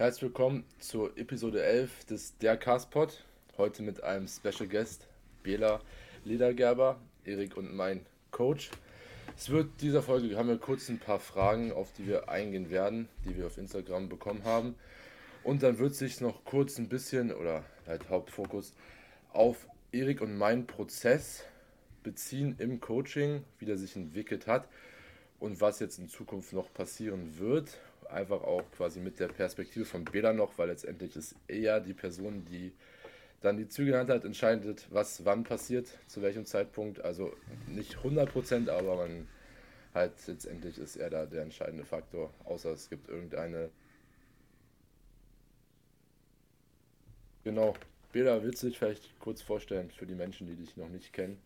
Herzlich willkommen zur Episode 11 des Der Castpod. Heute mit einem Special Guest, Bela Ledergerber, Erik und mein Coach. Es wird dieser Folge, haben wir kurz ein paar Fragen, auf die wir eingehen werden, die wir auf Instagram bekommen haben. Und dann wird sich noch kurz ein bisschen, oder halt Hauptfokus, auf Erik und meinen Prozess beziehen im Coaching, wie der sich entwickelt hat und was jetzt in Zukunft noch passieren wird einfach auch quasi mit der Perspektive von Bela noch, weil letztendlich ist er die Person, die dann die Züge in der Hand hat, entscheidet, was wann passiert, zu welchem Zeitpunkt. Also nicht 100%, aber man halt letztendlich ist er da der entscheidende Faktor, außer es gibt irgendeine. Genau. Bela, willst du dich vielleicht kurz vorstellen für die Menschen, die dich noch nicht kennen?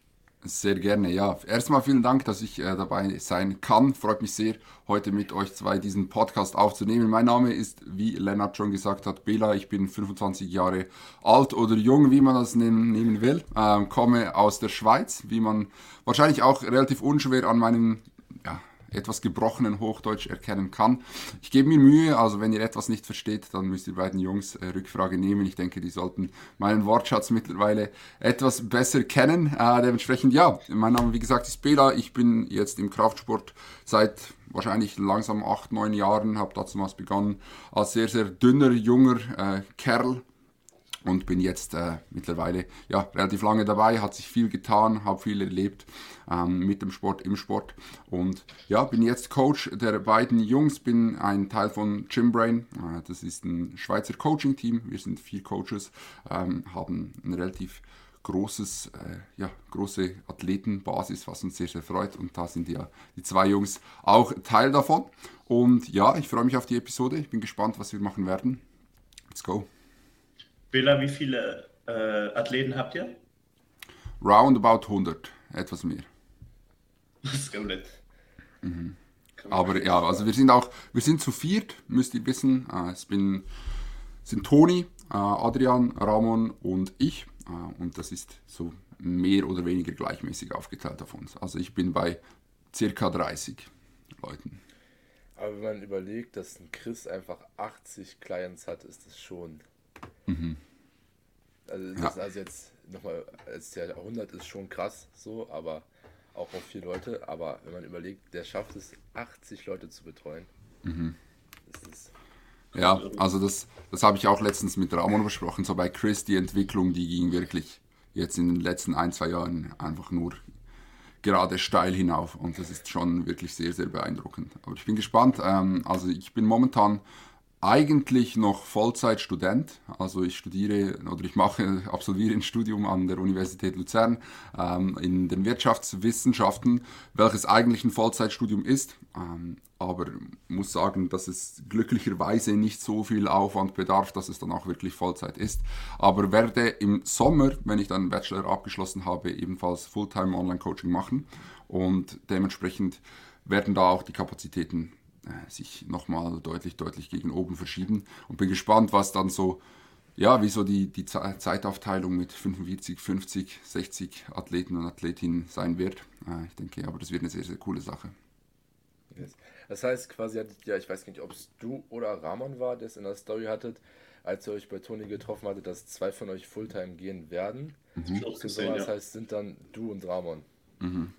Sehr gerne, ja. Erstmal vielen Dank, dass ich äh, dabei sein kann. Freut mich sehr, heute mit euch zwei diesen Podcast aufzunehmen. Mein Name ist, wie Lennart schon gesagt hat, Bela. Ich bin 25 Jahre alt oder jung, wie man das nehmen, will. Ähm, komme aus der Schweiz, wie man wahrscheinlich auch relativ unschwer an meinem ja, etwas gebrochenen Hochdeutsch erkennen kann. Ich gebe mir Mühe, also wenn ihr etwas nicht versteht, dann müsst ihr beiden Jungs äh, Rückfrage nehmen. Ich denke, die sollten meinen Wortschatz mittlerweile etwas besser kennen. Äh, dementsprechend, ja, mein Name, wie gesagt, ist Bela. Ich bin jetzt im Kraftsport seit wahrscheinlich langsam acht, neun Jahren, habe damals begonnen als sehr, sehr dünner, junger äh, Kerl und bin jetzt äh, mittlerweile ja, relativ lange dabei, hat sich viel getan, habe viel erlebt ähm, mit dem Sport, im Sport und ja, bin jetzt Coach der beiden Jungs, bin ein Teil von Gymbrain, äh, das ist ein Schweizer Coaching-Team, wir sind vier Coaches, ähm, haben ein relativ großes, äh, ja, große Athletenbasis, was uns sehr, sehr freut und da sind ja die zwei Jungs auch Teil davon und ja, ich freue mich auf die Episode, ich bin gespannt, was wir machen werden. Let's go. Billa, wie viele äh, Athleten habt ihr? Round about 100, etwas mehr. Das ist gut. Mhm. Aber ja, also wir sind auch, wir sind zu viert, müsst ihr wissen. Äh, es bin, sind Toni, äh, Adrian, Ramon und ich. Äh, und das ist so mehr oder weniger gleichmäßig aufgeteilt auf uns. Also ich bin bei circa 30 Leuten. Aber wenn man überlegt, dass ein Chris einfach 80 Clients hat, ist das schon Mhm. Also, das ja. also jetzt nochmal, als der 100 ist schon krass so, aber auch auf vier Leute. Aber wenn man überlegt, der schafft es, 80 Leute zu betreuen. Mhm. ja, also das, das habe ich auch letztens mit Ramon besprochen. So bei Chris, die Entwicklung, die ging wirklich jetzt in den letzten ein, zwei Jahren einfach nur gerade steil hinauf. Und das ist schon wirklich sehr, sehr beeindruckend. Aber ich bin gespannt. Ähm, also ich bin momentan eigentlich noch Vollzeitstudent. Also ich studiere oder ich mache, absolviere ein Studium an der Universität Luzern ähm, in den Wirtschaftswissenschaften, welches eigentlich ein Vollzeitstudium ist. Ähm, aber muss sagen, dass es glücklicherweise nicht so viel Aufwand bedarf, dass es dann auch wirklich Vollzeit ist. Aber werde im Sommer, wenn ich dann einen Bachelor abgeschlossen habe, ebenfalls Fulltime Online-Coaching machen und dementsprechend werden da auch die Kapazitäten sich nochmal deutlich, deutlich gegen oben verschieben. Und bin gespannt, was dann so, ja, wie so die, die Zeitaufteilung mit 45, 50, 60 Athleten und Athletinnen sein wird. Äh, ich denke, aber das wird eine sehr, sehr coole Sache. Yes. Das heißt quasi, ja, ich weiß nicht, ob es du oder Ramon war, der es in der Story hattet, als ihr euch bei Toni getroffen hattet, dass zwei von euch Fulltime gehen werden. Mhm. Das heißt, sind dann du und Ramon. Mhm.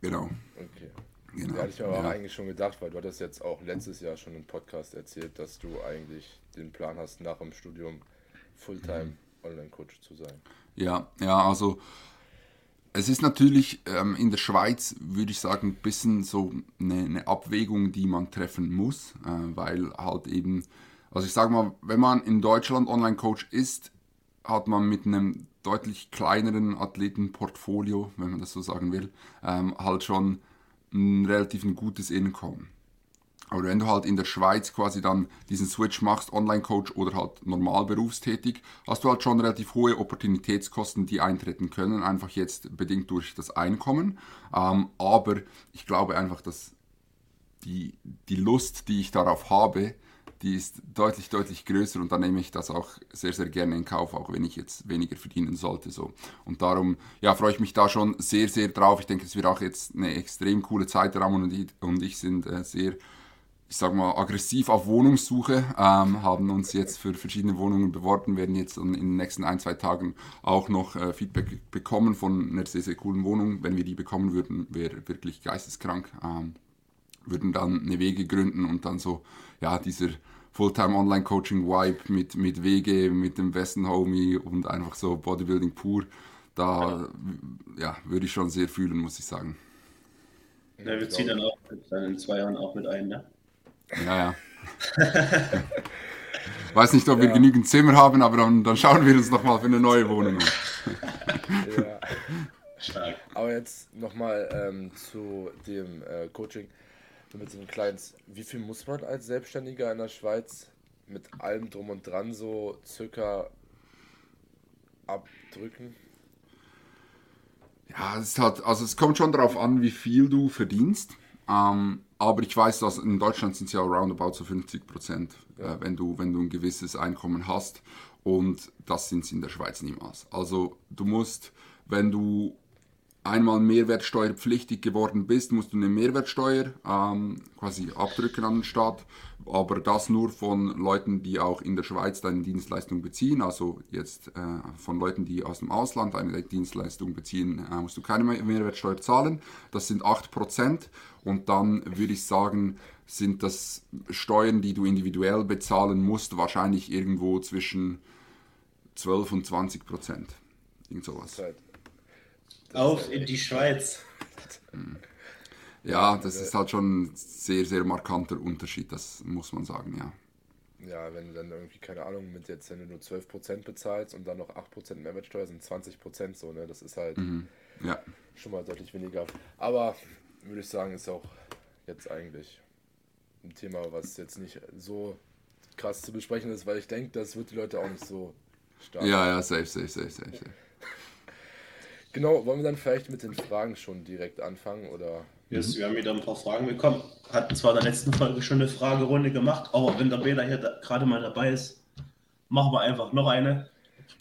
Genau. Okay. Genau. Ja, hatte ich mir aber ja. eigentlich schon gedacht, weil du hattest jetzt auch letztes Jahr schon im Podcast erzählt, dass du eigentlich den Plan hast, nach dem Studium Fulltime Online-Coach zu sein. Ja, ja, also es ist natürlich ähm, in der Schweiz, würde ich sagen, ein bisschen so eine, eine Abwägung, die man treffen muss, äh, weil halt eben, also ich sage mal, wenn man in Deutschland Online-Coach ist, hat man mit einem deutlich kleineren Athletenportfolio, wenn man das so sagen will, ähm, halt schon ein relativ ein gutes Einkommen. Aber wenn du halt in der Schweiz quasi dann diesen Switch machst, Online-Coach oder halt normal berufstätig, hast du halt schon relativ hohe Opportunitätskosten, die eintreten können, einfach jetzt bedingt durch das Einkommen. Ähm, aber ich glaube einfach, dass die, die Lust, die ich darauf habe, die ist deutlich, deutlich größer und dann nehme ich das auch sehr, sehr gerne in Kauf, auch wenn ich jetzt weniger verdienen sollte. So. Und darum ja, freue ich mich da schon sehr, sehr drauf. Ich denke, es wird auch jetzt eine extrem coole Zeit. Ramon und ich, und ich sind äh, sehr ich sag mal, aggressiv auf Wohnungssuche, ähm, haben uns jetzt für verschiedene Wohnungen beworben, werden jetzt in den nächsten ein, zwei Tagen auch noch äh, Feedback bekommen von einer sehr, sehr coolen Wohnung. Wenn wir die bekommen würden, wäre wirklich geisteskrank. Ähm, würden dann eine Wege gründen und dann so, ja, dieser Fulltime Online Coaching Vibe mit, mit Wege, mit dem besten Homie und einfach so Bodybuilding pur. Da, ja, würde ich schon sehr fühlen, muss ich sagen. Ja, wir ziehen dann auch dann in zwei Jahren auch mit ein, ne? Ja, ja. Weiß nicht, ob wir genügend Zimmer haben, aber dann, dann schauen wir uns nochmal für eine neue Wohnung an. ja. Stark. Aber jetzt nochmal ähm, zu dem äh, Coaching mit den Clients. Wie viel muss man als Selbstständiger in der Schweiz mit allem drum und dran so circa abdrücken? Ja, es hat, also es kommt schon darauf an, wie viel du verdienst. Ähm, aber ich weiß, dass in Deutschland sind es ja roundabout so 50 Prozent, ja. äh, wenn, du, wenn du ein gewisses Einkommen hast. Und das sind es in der Schweiz niemals. Also du musst, wenn du einmal mehrwertsteuerpflichtig geworden bist, musst du eine Mehrwertsteuer ähm, quasi abdrücken an den Staat. Aber das nur von Leuten, die auch in der Schweiz deine Dienstleistung beziehen. Also jetzt äh, von Leuten, die aus dem Ausland eine Dienstleistung beziehen, äh, musst du keine Mehrwertsteuer zahlen. Das sind 8%. Und dann würde ich sagen, sind das Steuern, die du individuell bezahlen musst, wahrscheinlich irgendwo zwischen 12 und 20 Prozent. Irgend sowas. Auf in die Schweiz. Ja, das ist halt schon ein sehr, sehr markanter Unterschied, das muss man sagen, ja. Ja, wenn du dann irgendwie, keine Ahnung, mit jetzt, wenn du nur 12% bezahlst und dann noch 8% Mehrwertsteuer sind 20% so, ne? Das ist halt mhm. ja. schon mal deutlich weniger. Aber würde ich sagen, ist auch jetzt eigentlich ein Thema, was jetzt nicht so krass zu besprechen ist, weil ich denke, das wird die Leute auch nicht so stark. Ja, ja, safe, safe, safe, safe. safe. Genau, wollen wir dann vielleicht mit den Fragen schon direkt anfangen oder? Yes, wir haben wieder ein paar Fragen bekommen. Hatten zwar in der letzten Folge schon eine Fragerunde gemacht, aber wenn der Bela hier da, gerade mal dabei ist, machen wir einfach noch eine.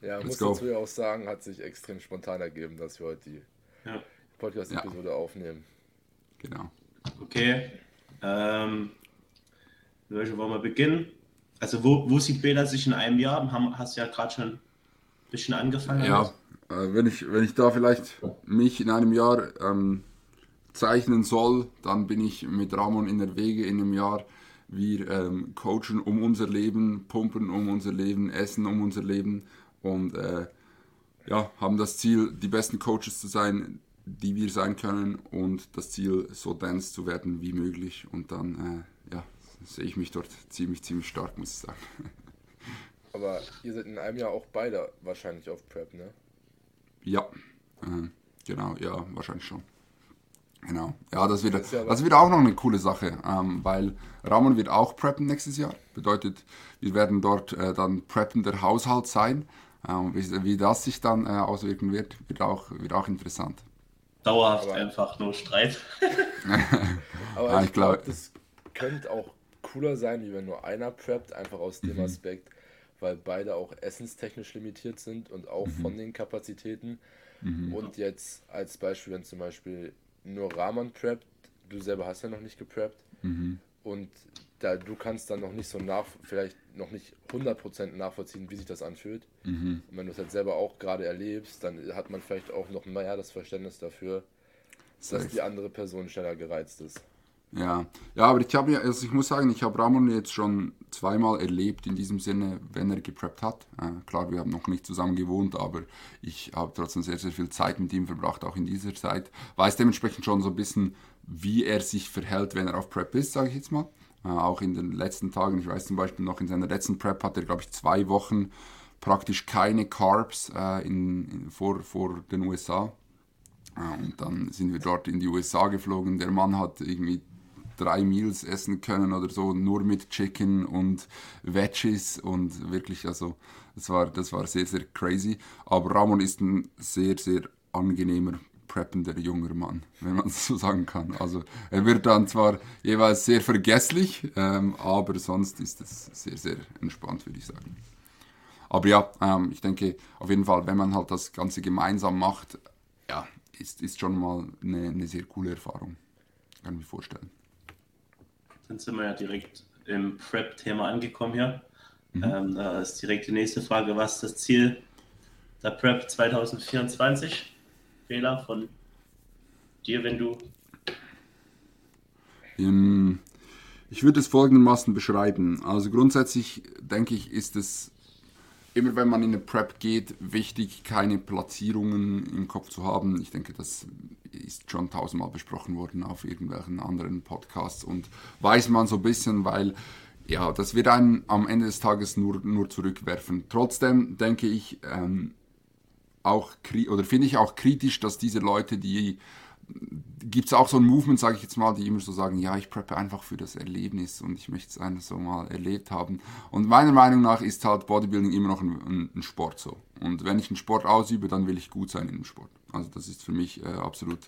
Ja, Let's muss go. dazu ja auch sagen, hat sich extrem spontan ergeben, dass wir heute die ja. Podcast-Episode ja. aufnehmen. Genau. Okay. Ähm, welche wollen wir beginnen? Also wo, wo sieht Bela sich in einem Jahr? Haben, hast du ja gerade schon ein bisschen angefangen. Ja, äh, wenn, ich, wenn ich da vielleicht mich in einem Jahr ähm, zeichnen soll, dann bin ich mit Ramon in der Wege in einem Jahr. Wir ähm, coachen um unser Leben, pumpen um unser Leben, essen um unser Leben und äh, ja, haben das Ziel, die besten Coaches zu sein, die wir sein können und das Ziel, so dance zu werden wie möglich. Und dann äh, ja, sehe ich mich dort ziemlich, ziemlich stark, muss ich sagen. Aber ihr seid in einem Jahr auch beide wahrscheinlich auf Prep, ne? Ja, äh, genau, ja, wahrscheinlich schon. Genau. Ja, das wird, das, wird auch noch eine coole Sache, ähm, weil Ramon wird auch preppen nächstes Jahr. Bedeutet, wir werden dort äh, dann preppender Haushalt sein. Ähm, wie, wie, das sich dann äh, auswirken wird, wird auch, wird auch interessant. Dauerhaft Aber einfach nur Streit. Aber ja, ich, ich glaube, glaub, das könnte auch cooler sein, wie wenn nur einer preppt, einfach aus dem mhm. Aspekt, weil beide auch essenstechnisch limitiert sind und auch mhm. von den Kapazitäten. Mhm. Und jetzt als Beispiel, wenn zum Beispiel nur Rahman preppt, du selber hast ja noch nicht gepreppt mhm. und da, du kannst dann noch nicht so nach, vielleicht noch nicht 100% nachvollziehen, wie sich das anfühlt. Mhm. Und wenn du es halt selber auch gerade erlebst, dann hat man vielleicht auch noch mehr das Verständnis dafür, Safe. dass die andere Person schneller gereizt ist. Ja, ja, aber ich habe ja, also ich muss sagen, ich habe Ramon jetzt schon zweimal erlebt in diesem Sinne, wenn er gepreppt hat. Äh, klar, wir haben noch nicht zusammen gewohnt, aber ich habe trotzdem sehr, sehr viel Zeit mit ihm verbracht, auch in dieser Zeit. Weiß dementsprechend schon so ein bisschen, wie er sich verhält, wenn er auf Prep ist, sage ich jetzt mal. Äh, auch in den letzten Tagen, ich weiß zum Beispiel noch in seiner letzten Prep hat er, glaube ich, zwei Wochen praktisch keine Carbs äh, in, in, vor, vor den USA. Äh, und dann sind wir dort in die USA geflogen. Der Mann hat irgendwie drei Meals essen können oder so, nur mit Chicken und Veggies und wirklich, also das war, das war sehr, sehr crazy. Aber Ramon ist ein sehr, sehr angenehmer, preppender junger Mann, wenn man es so sagen kann. Also er wird dann zwar jeweils sehr vergesslich, ähm, aber sonst ist es sehr, sehr entspannt, würde ich sagen. Aber ja, ähm, ich denke auf jeden Fall, wenn man halt das Ganze gemeinsam macht, ja, ist, ist schon mal eine, eine sehr coole Erfahrung. Kann ich mir vorstellen. Dann sind wir ja direkt im Prep-Thema angekommen hier. Mhm. Ähm, da ist direkt die nächste Frage, was ist das Ziel der Prep 2024? Fehler von dir, wenn du... Ich würde es folgendermaßen beschreiben. Also grundsätzlich denke ich, ist es immer wenn man in eine Prep geht, wichtig, keine Platzierungen im Kopf zu haben. Ich denke, das ist schon tausendmal besprochen worden auf irgendwelchen anderen Podcasts und weiß man so ein bisschen, weil ja, das wird einen am Ende des Tages nur, nur zurückwerfen. Trotzdem denke ich ähm, auch, oder finde ich auch kritisch, dass diese Leute, die gibt es auch so ein Movement, sage ich jetzt mal, die immer so sagen, ja, ich preppe einfach für das Erlebnis und ich möchte es einfach so mal erlebt haben. Und meiner Meinung nach ist halt Bodybuilding immer noch ein, ein, Sport so. Und wenn ich einen Sport ausübe, dann will ich gut sein in dem Sport. Also das ist für mich äh, absolut,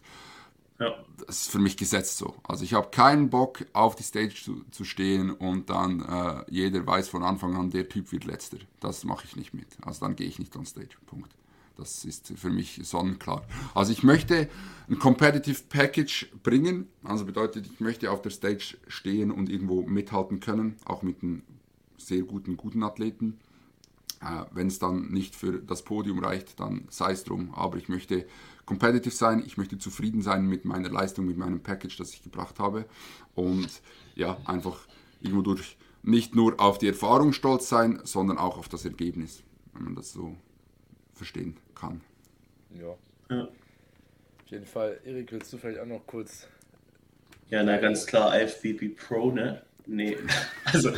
ja. das ist für mich gesetzt so. Also ich habe keinen Bock, auf die Stage zu, zu stehen und dann äh, jeder weiß von Anfang an, der Typ wird letzter. Das mache ich nicht mit. Also dann gehe ich nicht on Stage. Punkt. Das ist für mich sonnenklar. Also ich möchte ein Competitive Package bringen. Also bedeutet, ich möchte auf der Stage stehen und irgendwo mithalten können, auch mit einem sehr guten, guten Athleten. Äh, Wenn es dann nicht für das Podium reicht, dann sei es drum. Aber ich möchte competitive sein, ich möchte zufrieden sein mit meiner Leistung, mit meinem Package, das ich gebracht habe. Und ja, einfach irgendwo durch nicht nur auf die Erfahrung stolz sein, sondern auch auf das Ergebnis, wenn man das so verstehen kann. Ja. ja. Auf jeden Fall. Erik, willst du vielleicht auch noch kurz. Ja, na ganz klar, IFBB Pro, ne? Nee, also,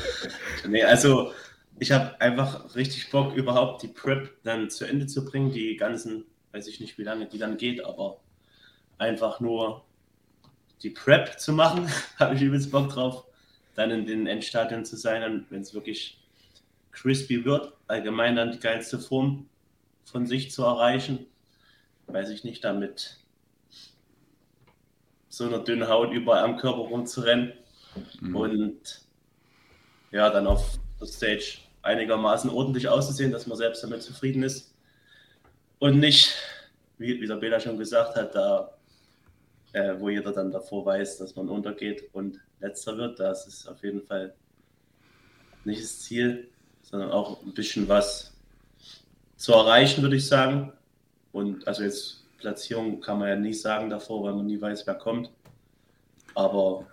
nee, also ich habe einfach richtig Bock, überhaupt die Prep dann zu Ende zu bringen. Die ganzen, weiß ich nicht, wie lange die dann geht, aber einfach nur die Prep zu machen, habe ich übelst Bock drauf. Dann in den Endstadien zu sein, wenn es wirklich crispy wird, allgemein dann die geilste Form von sich zu erreichen. Weiß ich nicht, damit so einer dünnen Haut überall am Körper rumzurennen mhm. und ja, dann auf der Stage einigermaßen ordentlich auszusehen, dass man selbst damit zufrieden ist und nicht, wie, wie der Bela schon gesagt hat, da, äh, wo jeder dann davor weiß, dass man untergeht und letzter wird, das ist auf jeden Fall nicht das Ziel, sondern auch ein bisschen was zu erreichen, würde ich sagen. Und also jetzt Platzierung kann man ja nicht sagen davor, weil man nie weiß, wer kommt. Aber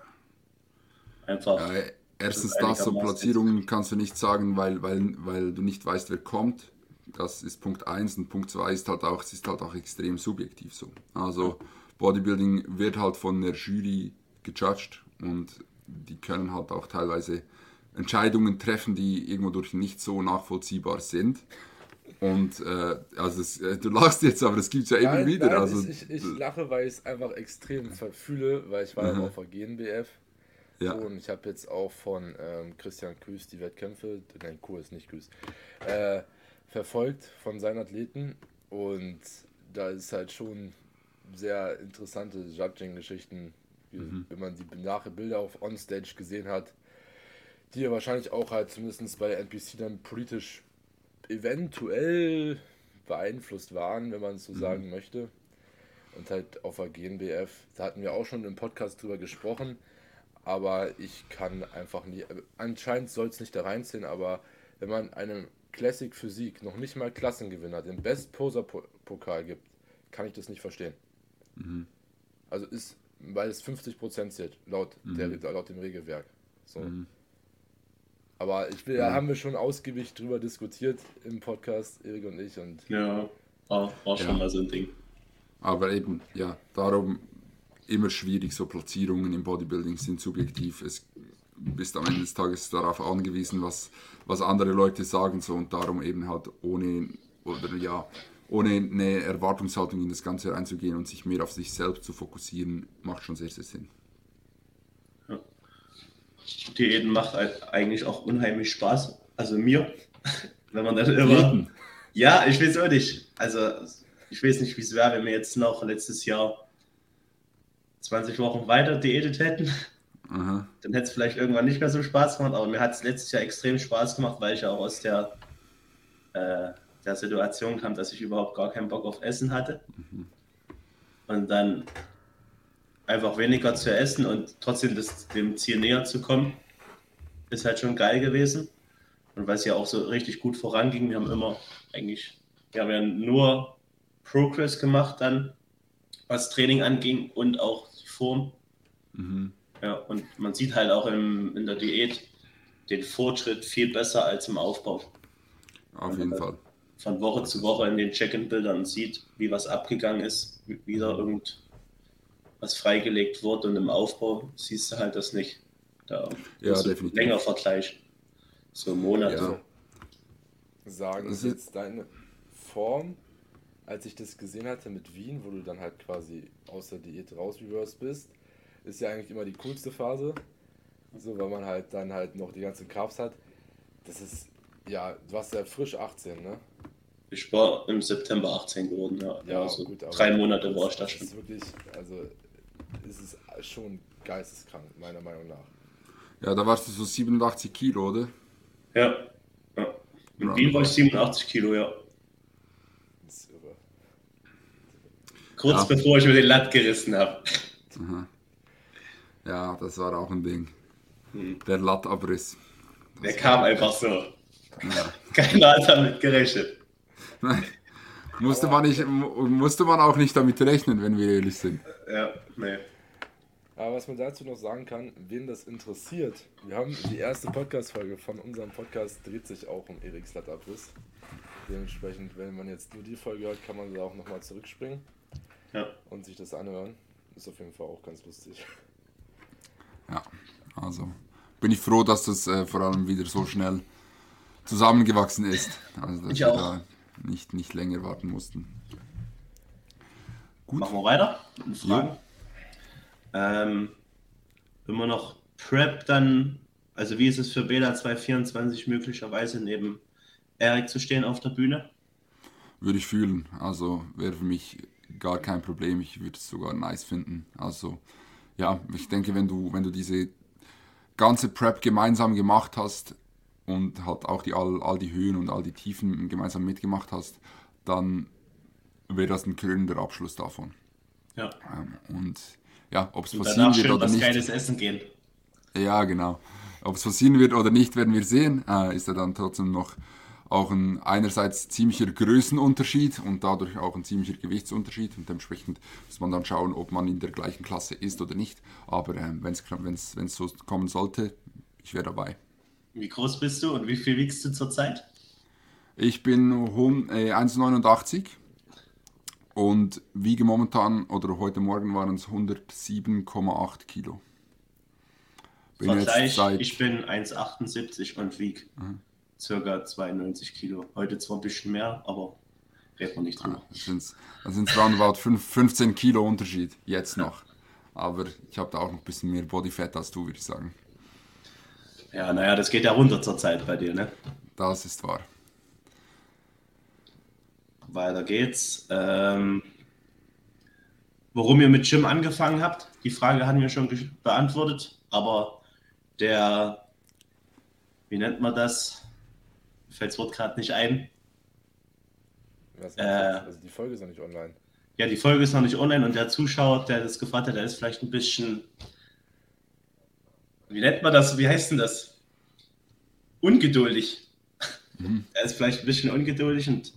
einfach. Ja, erstens das, so Platzierungen kannst du nicht sagen, weil, weil, weil du nicht weißt, wer kommt. Das ist Punkt 1 und Punkt 2 ist halt auch, es ist halt auch extrem subjektiv so. Also Bodybuilding wird halt von der Jury gejudged und die können halt auch teilweise Entscheidungen treffen, die irgendwo durch nicht so nachvollziehbar sind. Und äh, also es, äh, du lachst jetzt, aber das gibt es ja nein, immer wieder. Nein, also, ich, ich, ich, lache, weil ich es einfach extrem verfühle, weil ich war mhm. ja auf der GNBF. Ja. So, und ich habe jetzt auch von ähm, Christian Küß die Wettkämpfe, nein, Kurs, nicht Küß, äh, verfolgt von seinen Athleten. Und da ist halt schon sehr interessante Judging-Geschichten, mhm. wenn man die nachher Bilder auf Onstage gesehen hat, die ja wahrscheinlich auch halt zumindest bei NPC dann politisch eventuell beeinflusst waren, wenn man es so mhm. sagen möchte. Und halt auf der GNBF, da hatten wir auch schon im Podcast drüber gesprochen, aber ich kann einfach nie, anscheinend soll es nicht da reinziehen, aber wenn man einem Classic Physik noch nicht mal Klassengewinner den Best Poser Pokal gibt, kann ich das nicht verstehen. Mhm. Also ist, weil es 50% zählt, laut, mhm. der, laut dem Regelwerk. So. Mhm. Aber ich will, da haben wir schon ausgiebig drüber diskutiert im Podcast, Erik und ich. Und ja, war, war schon ja. mal so ein Ding. Aber eben, ja, darum immer schwierig, so Platzierungen im Bodybuilding sind subjektiv. Es bist am Ende des Tages darauf angewiesen, was, was andere Leute sagen so und darum eben halt ohne oder ja ohne eine Erwartungshaltung in das Ganze reinzugehen und sich mehr auf sich selbst zu fokussieren, macht schon sehr, sehr Sinn. Diäten macht eigentlich auch unheimlich Spaß. Also mir, wenn man dann immer. Ja, ich weiß auch nicht. Also ich weiß nicht, wie es wäre, wenn wir jetzt noch letztes Jahr 20 Wochen weiter diätet hätten. Aha. Dann hätte es vielleicht irgendwann nicht mehr so Spaß gemacht, aber mir hat es letztes Jahr extrem Spaß gemacht, weil ich auch aus der, äh, der Situation kam, dass ich überhaupt gar keinen Bock auf Essen hatte. Mhm. Und dann einfach weniger zu essen und trotzdem das, dem Ziel näher zu kommen, ist halt schon geil gewesen. Und weil es ja auch so richtig gut voranging, wir haben immer eigentlich, wir haben ja nur Progress gemacht dann, was Training anging und auch die Form. Mhm. Ja, und man sieht halt auch im, in der Diät den Fortschritt viel besser als im Aufbau. Auf jeden Fall. Von Woche zu Woche in den Check-in-Bildern sieht, wie was abgegangen ist, wieder irgend was freigelegt wurde und im Aufbau siehst du halt das nicht. Da ja, definitiv. länger Vergleich. So Monate. Ja. Sagen Sie jetzt deine Form, als ich das gesehen hatte mit Wien, wo du dann halt quasi aus der Diät raus reverse bist, ist ja eigentlich immer die coolste Phase. So, weil man halt dann halt noch die ganzen Carbs hat. Das ist, ja, du warst ja frisch 18, ne? Ich war im September 18 geworden, ja. ja also gut, drei Monate war ich da schon. Ist wirklich, also ist es schon geisteskrank, meiner Meinung nach. Ja, da warst du so 87 Kilo, oder? Ja. ja. In Wien war ich 87 Kilo, ja. Das ist irre. Kurz ja. bevor ich mir den Latt gerissen habe. Ja, das war auch ein Ding. Hm. Der Lattabriss. Der kam einfach so. Ja. Keiner hat damit gerechnet. Musste, man nicht, musste man auch nicht damit rechnen, wenn wir ehrlich sind. Ja, nee. Aber was man dazu noch sagen kann, wen das interessiert, wir haben die erste Podcast-Folge von unserem Podcast dreht sich auch um Eriks Lattabriss. Dementsprechend, wenn man jetzt nur die Folge hört, kann man da auch nochmal zurückspringen ja. und sich das anhören. Ist auf jeden Fall auch ganz lustig. Ja, also bin ich froh, dass das äh, vor allem wieder so schnell zusammengewachsen ist. Also ich auch. Nicht, nicht länger warten mussten. Gut. Machen wir weiter. Fragen. Ähm, immer noch Prep dann, also wie ist es für Bela 224 möglicherweise neben Erik zu stehen auf der Bühne? Würde ich fühlen. Also wäre für mich gar kein Problem. Ich würde es sogar nice finden. Also ja, ich denke, wenn du, wenn du diese ganze Prep gemeinsam gemacht hast und halt auch die, all, all die Höhen und all die Tiefen gemeinsam mitgemacht hast, dann wäre das ein krönender Abschluss davon. Ja. Ähm, und ja, ob es passieren wird oder nicht. geiles Essen gehen. Ja, genau. Ob es passieren wird oder nicht, werden wir sehen. Äh, ist ja dann trotzdem noch auch ein einerseits ziemlicher Größenunterschied und dadurch auch ein ziemlicher Gewichtsunterschied und dementsprechend muss man dann schauen, ob man in der gleichen Klasse ist oder nicht. Aber äh, wenn es so kommen sollte, ich wäre dabei. Wie groß bist du und wie viel wiegst du zurzeit? Ich bin äh, 1,89 und wiege momentan oder heute Morgen waren es 107,8 Kilo. Bin Vergleich, ich bin 1,78 und wiege mhm circa 92 Kilo. Heute zwar ein bisschen mehr, aber reden wir nicht drüber. Das sind es roundabout 15 Kilo Unterschied, jetzt noch. Aber ich habe da auch noch ein bisschen mehr Bodyfat als du, würde ich sagen. Ja, naja, das geht ja runter zur Zeit bei dir, ne? Das ist wahr. Weiter geht's. Ähm, warum ihr mit Gym angefangen habt, die Frage hatten wir schon beantwortet, aber der, wie nennt man das? fällt das Wort gerade nicht ein. äh, also die Folge ist noch nicht online. Ja, die Folge ist noch nicht online und der Zuschauer, der das gefragt hat, der ist vielleicht ein bisschen. Wie nennt man das? Wie heißt denn das? Ungeduldig. Mhm. Er ist vielleicht ein bisschen ungeduldig und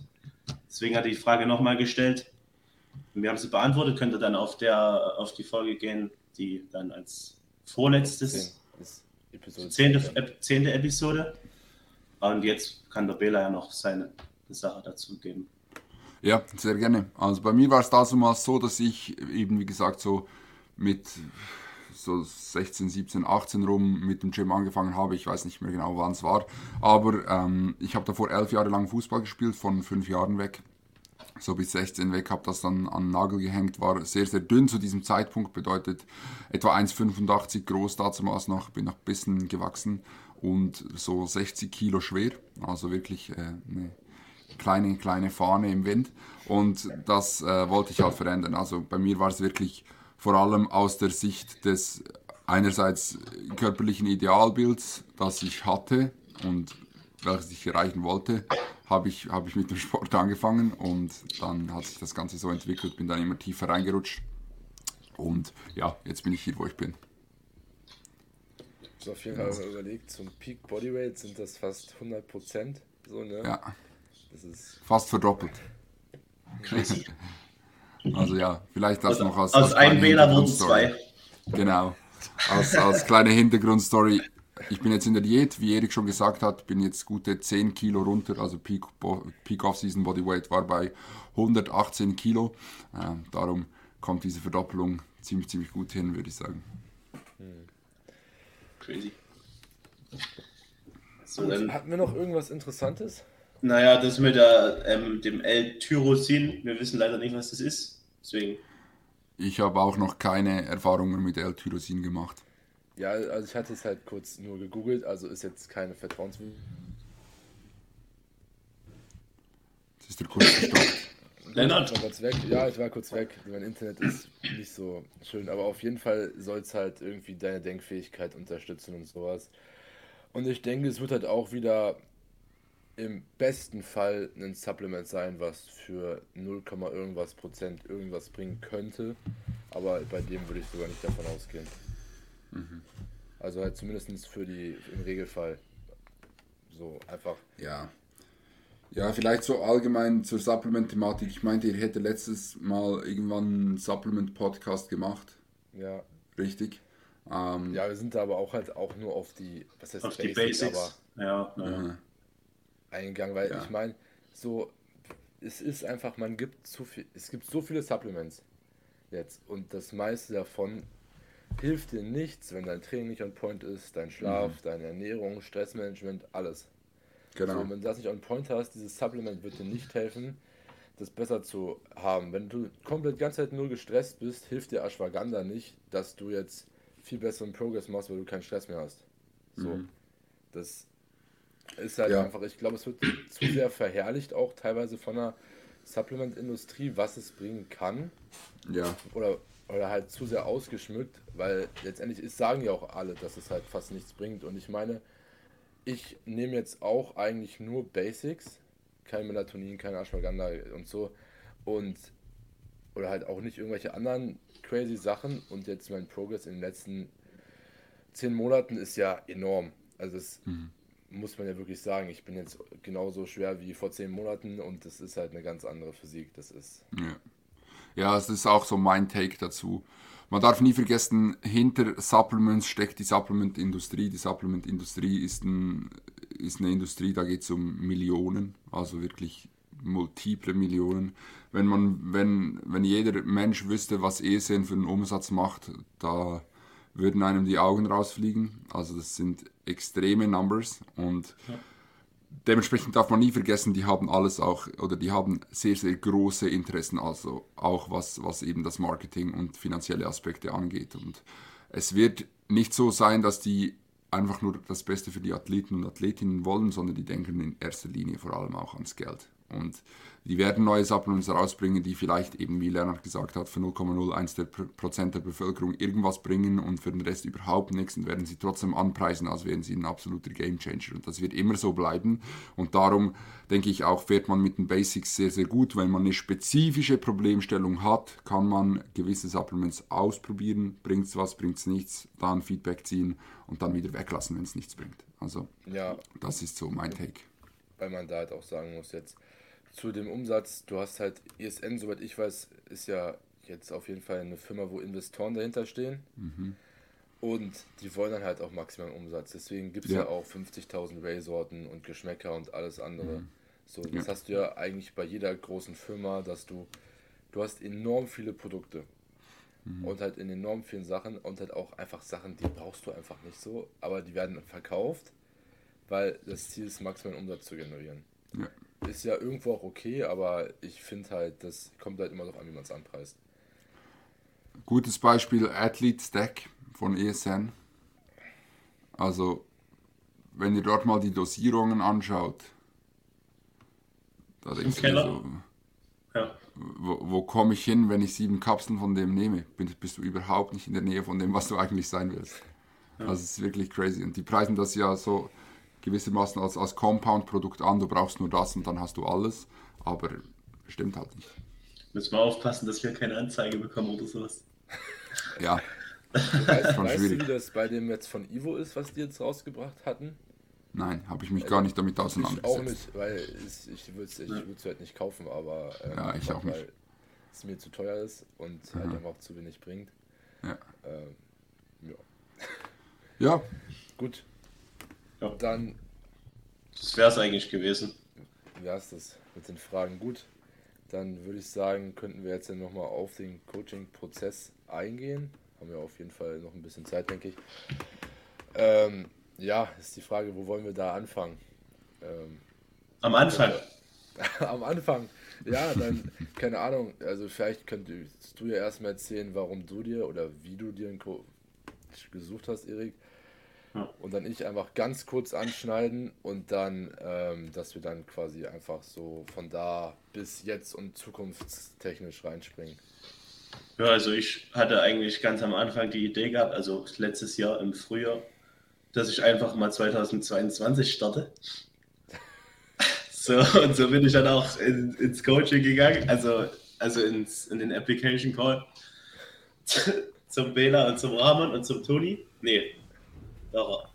deswegen hat er die Frage nochmal gestellt. Und wir haben sie beantwortet. Könnt ihr dann auf, der, auf die Folge gehen, die dann als vorletztes. Zehnte, zehnte Episode. Und jetzt kann der Bela ja noch seine Sache dazu geben. Ja, sehr gerne. Also bei mir war es damals so, dass ich eben, wie gesagt, so mit so 16, 17, 18 rum mit dem Gym angefangen habe. Ich weiß nicht mehr genau, wann es war. Aber ähm, ich habe davor elf Jahre lang Fußball gespielt, von fünf Jahren weg. So bis 16 weg, habe das dann an den Nagel gehängt, war sehr, sehr dünn zu diesem Zeitpunkt, bedeutet etwa 1,85 groß damals noch, bin noch ein bisschen gewachsen und so 60 Kilo schwer, also wirklich äh, eine kleine, kleine Fahne im Wind. Und das äh, wollte ich halt verändern. Also bei mir war es wirklich vor allem aus der Sicht des einerseits körperlichen Idealbilds, das ich hatte und welches ich erreichen wollte, habe ich, hab ich mit dem Sport angefangen und dann hat sich das Ganze so entwickelt, bin dann immer tiefer reingerutscht Und ja, jetzt bin ich hier, wo ich bin. So auf jeden Fall mal überlegt, zum Peak Bodyweight sind das fast 100 Prozent. So, ne? Ja, Das ist fast verdoppelt. Also ja, vielleicht das Aus, noch als, aus einem Wähler wurden zwei. Genau. Als, als kleine Hintergrundstory. Ich bin jetzt in der Diät, wie Erik schon gesagt hat, bin jetzt gute 10 Kilo runter. Also Peak, Peak Off-Season Bodyweight war bei 118 Kilo. Ähm, darum kommt diese Verdoppelung ziemlich, ziemlich gut hin, würde ich sagen. Crazy. So, dann, Hatten wir noch irgendwas Interessantes? Naja, das mit der, ähm, dem L-Tyrosin, wir wissen leider nicht, was das ist. Deswegen, Ich habe auch noch keine Erfahrungen mit L-Tyrosin gemacht. Ja, also ich hatte es halt kurz nur gegoogelt, also ist jetzt keine Vertrauenswürdigkeit. Jetzt ist der kurz gestoppt. Lennart, Ich war kurz weg. Ja, ich war kurz weg. Mein Internet ist nicht so schön, aber auf jeden Fall soll es halt irgendwie deine Denkfähigkeit unterstützen und sowas. Und ich denke, es wird halt auch wieder im besten Fall ein Supplement sein, was für 0, irgendwas Prozent irgendwas bringen könnte. Aber bei dem würde ich sogar nicht davon ausgehen. Also halt zumindest für die im Regelfall. So einfach. Ja. Ja, vielleicht so allgemein zur Supplement-Thematik. Ich meinte, ihr hättet letztes Mal irgendwann einen Supplement-Podcast gemacht, Ja. richtig? Ähm, Ja, wir sind da aber auch halt auch nur auf die, was heißt auf die Basics, aber Basics. Ja, naja. Eingegangen, weil Ja. ich meine, so, es ist einfach, man gibt zu viel, es gibt so viele Supplements jetzt und das meiste davon hilft dir nichts, wenn dein Training nicht on point ist, dein Schlaf, deine Ernährung, Stressmanagement, alles. genau. So, wenn du das nicht on point hast, dieses Supplement wird dir nicht helfen, das besser zu haben. Wenn du komplett ganze Zeit nur gestresst bist, hilft dir Ashwagandha nicht, dass du jetzt viel besseren Progress machst, weil du keinen Stress mehr hast. So. Das ist halt Ja. einfach, ich glaube, es wird zu sehr verherrlicht, auch teilweise von der Supplement-Industrie, was es bringen kann. Ja, Oder, oder halt zu sehr ausgeschmückt, weil letztendlich ist, sagen ja auch alle, dass es halt fast nichts bringt. Und ich meine, ich nehme jetzt auch eigentlich nur Basics, kein Melatonin, kein Ashwagandha und so. Und oder halt auch nicht irgendwelche anderen crazy Sachen. Und jetzt mein Progress in den letzten zehn Monaten ist ja enorm. Also das muss man ja wirklich sagen. Ich bin jetzt genauso schwer wie vor zehn Monaten und das ist halt eine ganz andere Physik. Das ist ja. Ja, das ist auch so mein Take dazu. Man darf nie vergessen, hinter Supplements steckt die Supplement-Industrie. Die Supplement-Industrie ist, ein, ist eine Industrie, da geht es um Millionen, also wirklich multiple Millionen. Wenn man, wenn, wenn jeder Mensch wüsste, was ESN für einen Umsatz macht, da würden einem die Augen rausfliegen. Also das sind extreme Numbers und dementsprechend darf man nie vergessen, die haben alles auch, oder die haben sehr, sehr große Interessen, also auch was, was eben das Marketing und finanzielle Aspekte angeht. Und es wird nicht so sein, dass die einfach nur das Beste für die Athleten und Athletinnen wollen, sondern die denken in erster Linie vor allem auch ans Geld. Und die werden neue Supplements rausbringen, die vielleicht eben, wie Leonard gesagt hat, für 0,01 der Pr- Prozent der Bevölkerung irgendwas bringen und für den Rest überhaupt nichts und werden sie trotzdem anpreisen, als wären sie ein absoluter Gamechanger. Und das wird immer so bleiben. Und darum denke ich auch, fährt man mit den Basics sehr, sehr gut. Wenn man eine spezifische Problemstellung hat, kann man gewisse Supplements ausprobieren. Bringt es was, bringt es nichts, dann Feedback ziehen und dann wieder weglassen, wenn es nichts bringt. Also, ja das ist so mein Take. weil man da halt auch sagen muss jetzt zu dem Umsatz, du hast halt ESN, soweit ich weiß, ist ja jetzt auf jeden Fall eine Firma, wo Investoren dahinter stehen. Und die wollen dann halt auch maximalen Umsatz. Deswegen gibt es ja. Ja. auch 50.000 Ray-Sorten und Geschmäcker und alles andere. So, das Ja. hast du ja eigentlich bei jeder großen Firma, dass du, du hast enorm viele Produkte. Und halt in enorm vielen Sachen und halt auch einfach Sachen, die brauchst du einfach nicht so, aber die werden verkauft, weil das Ziel ist, maximalen Umsatz zu generieren. Ja. Ist ja irgendwo auch okay, aber ich finde halt, das kommt halt immer darauf an, wie man es anpreist. Gutes Beispiel Athlete Stack von ESN. Also, wenn ihr dort mal die Dosierungen anschaut, da denkst du so, Ja. wo, wo komme ich hin, wenn ich sieben Kapseln von dem nehme? Bist du überhaupt nicht in der Nähe von dem, was du eigentlich sein willst. Also es ist wirklich crazy. Und die preisen das ja so gewissermaßen als, als Compound-Produkt an, du brauchst nur das und dann hast du alles. Aber stimmt halt nicht. Müssen wir aufpassen, dass wir keine Anzeige bekommen oder sowas. Ja, Weißt, Schon weißt du, schwierig. wie das bei dem jetzt von Ivo ist, was die jetzt rausgebracht hatten? nein, habe ich mich gar nicht damit Ich auch auseinandergesetzt. nicht, weil es, ich würde es halt nicht kaufen, aber ähm, Ja, ich auch nicht. weil es mir zu teuer ist und halt Mhm. einfach zu wenig bringt. Ja. Ähm, ja. Ja, Gut, Ja. dann Das wäre es eigentlich gewesen. wäre es das mit den Fragen. Gut, dann würde ich sagen, könnten wir jetzt ja nochmal auf den Coaching-Prozess eingehen. Haben wir auf jeden Fall noch ein bisschen Zeit, denke ich. Ähm, ja, ist die Frage, wo wollen wir da anfangen? Ähm, Am Anfang. am Anfang, ja, dann, keine Ahnung, also vielleicht könntest du ja erstmal erzählen, warum du dir oder wie du dir einen Coach gesucht hast, Erik. Und dann ich einfach ganz kurz anschneiden und dann, ähm, dass wir dann quasi einfach so von da bis jetzt und zukunftstechnisch reinspringen. Ja, also ich hatte eigentlich ganz am Anfang die Idee gehabt, also letztes Jahr im Frühjahr, dass ich einfach mal 2022 starte. So, und so bin ich dann auch in, ins Coaching gegangen, also, also ins, in den Application Call zum Bela und zum Rahman und zum Toni. Nee, doch,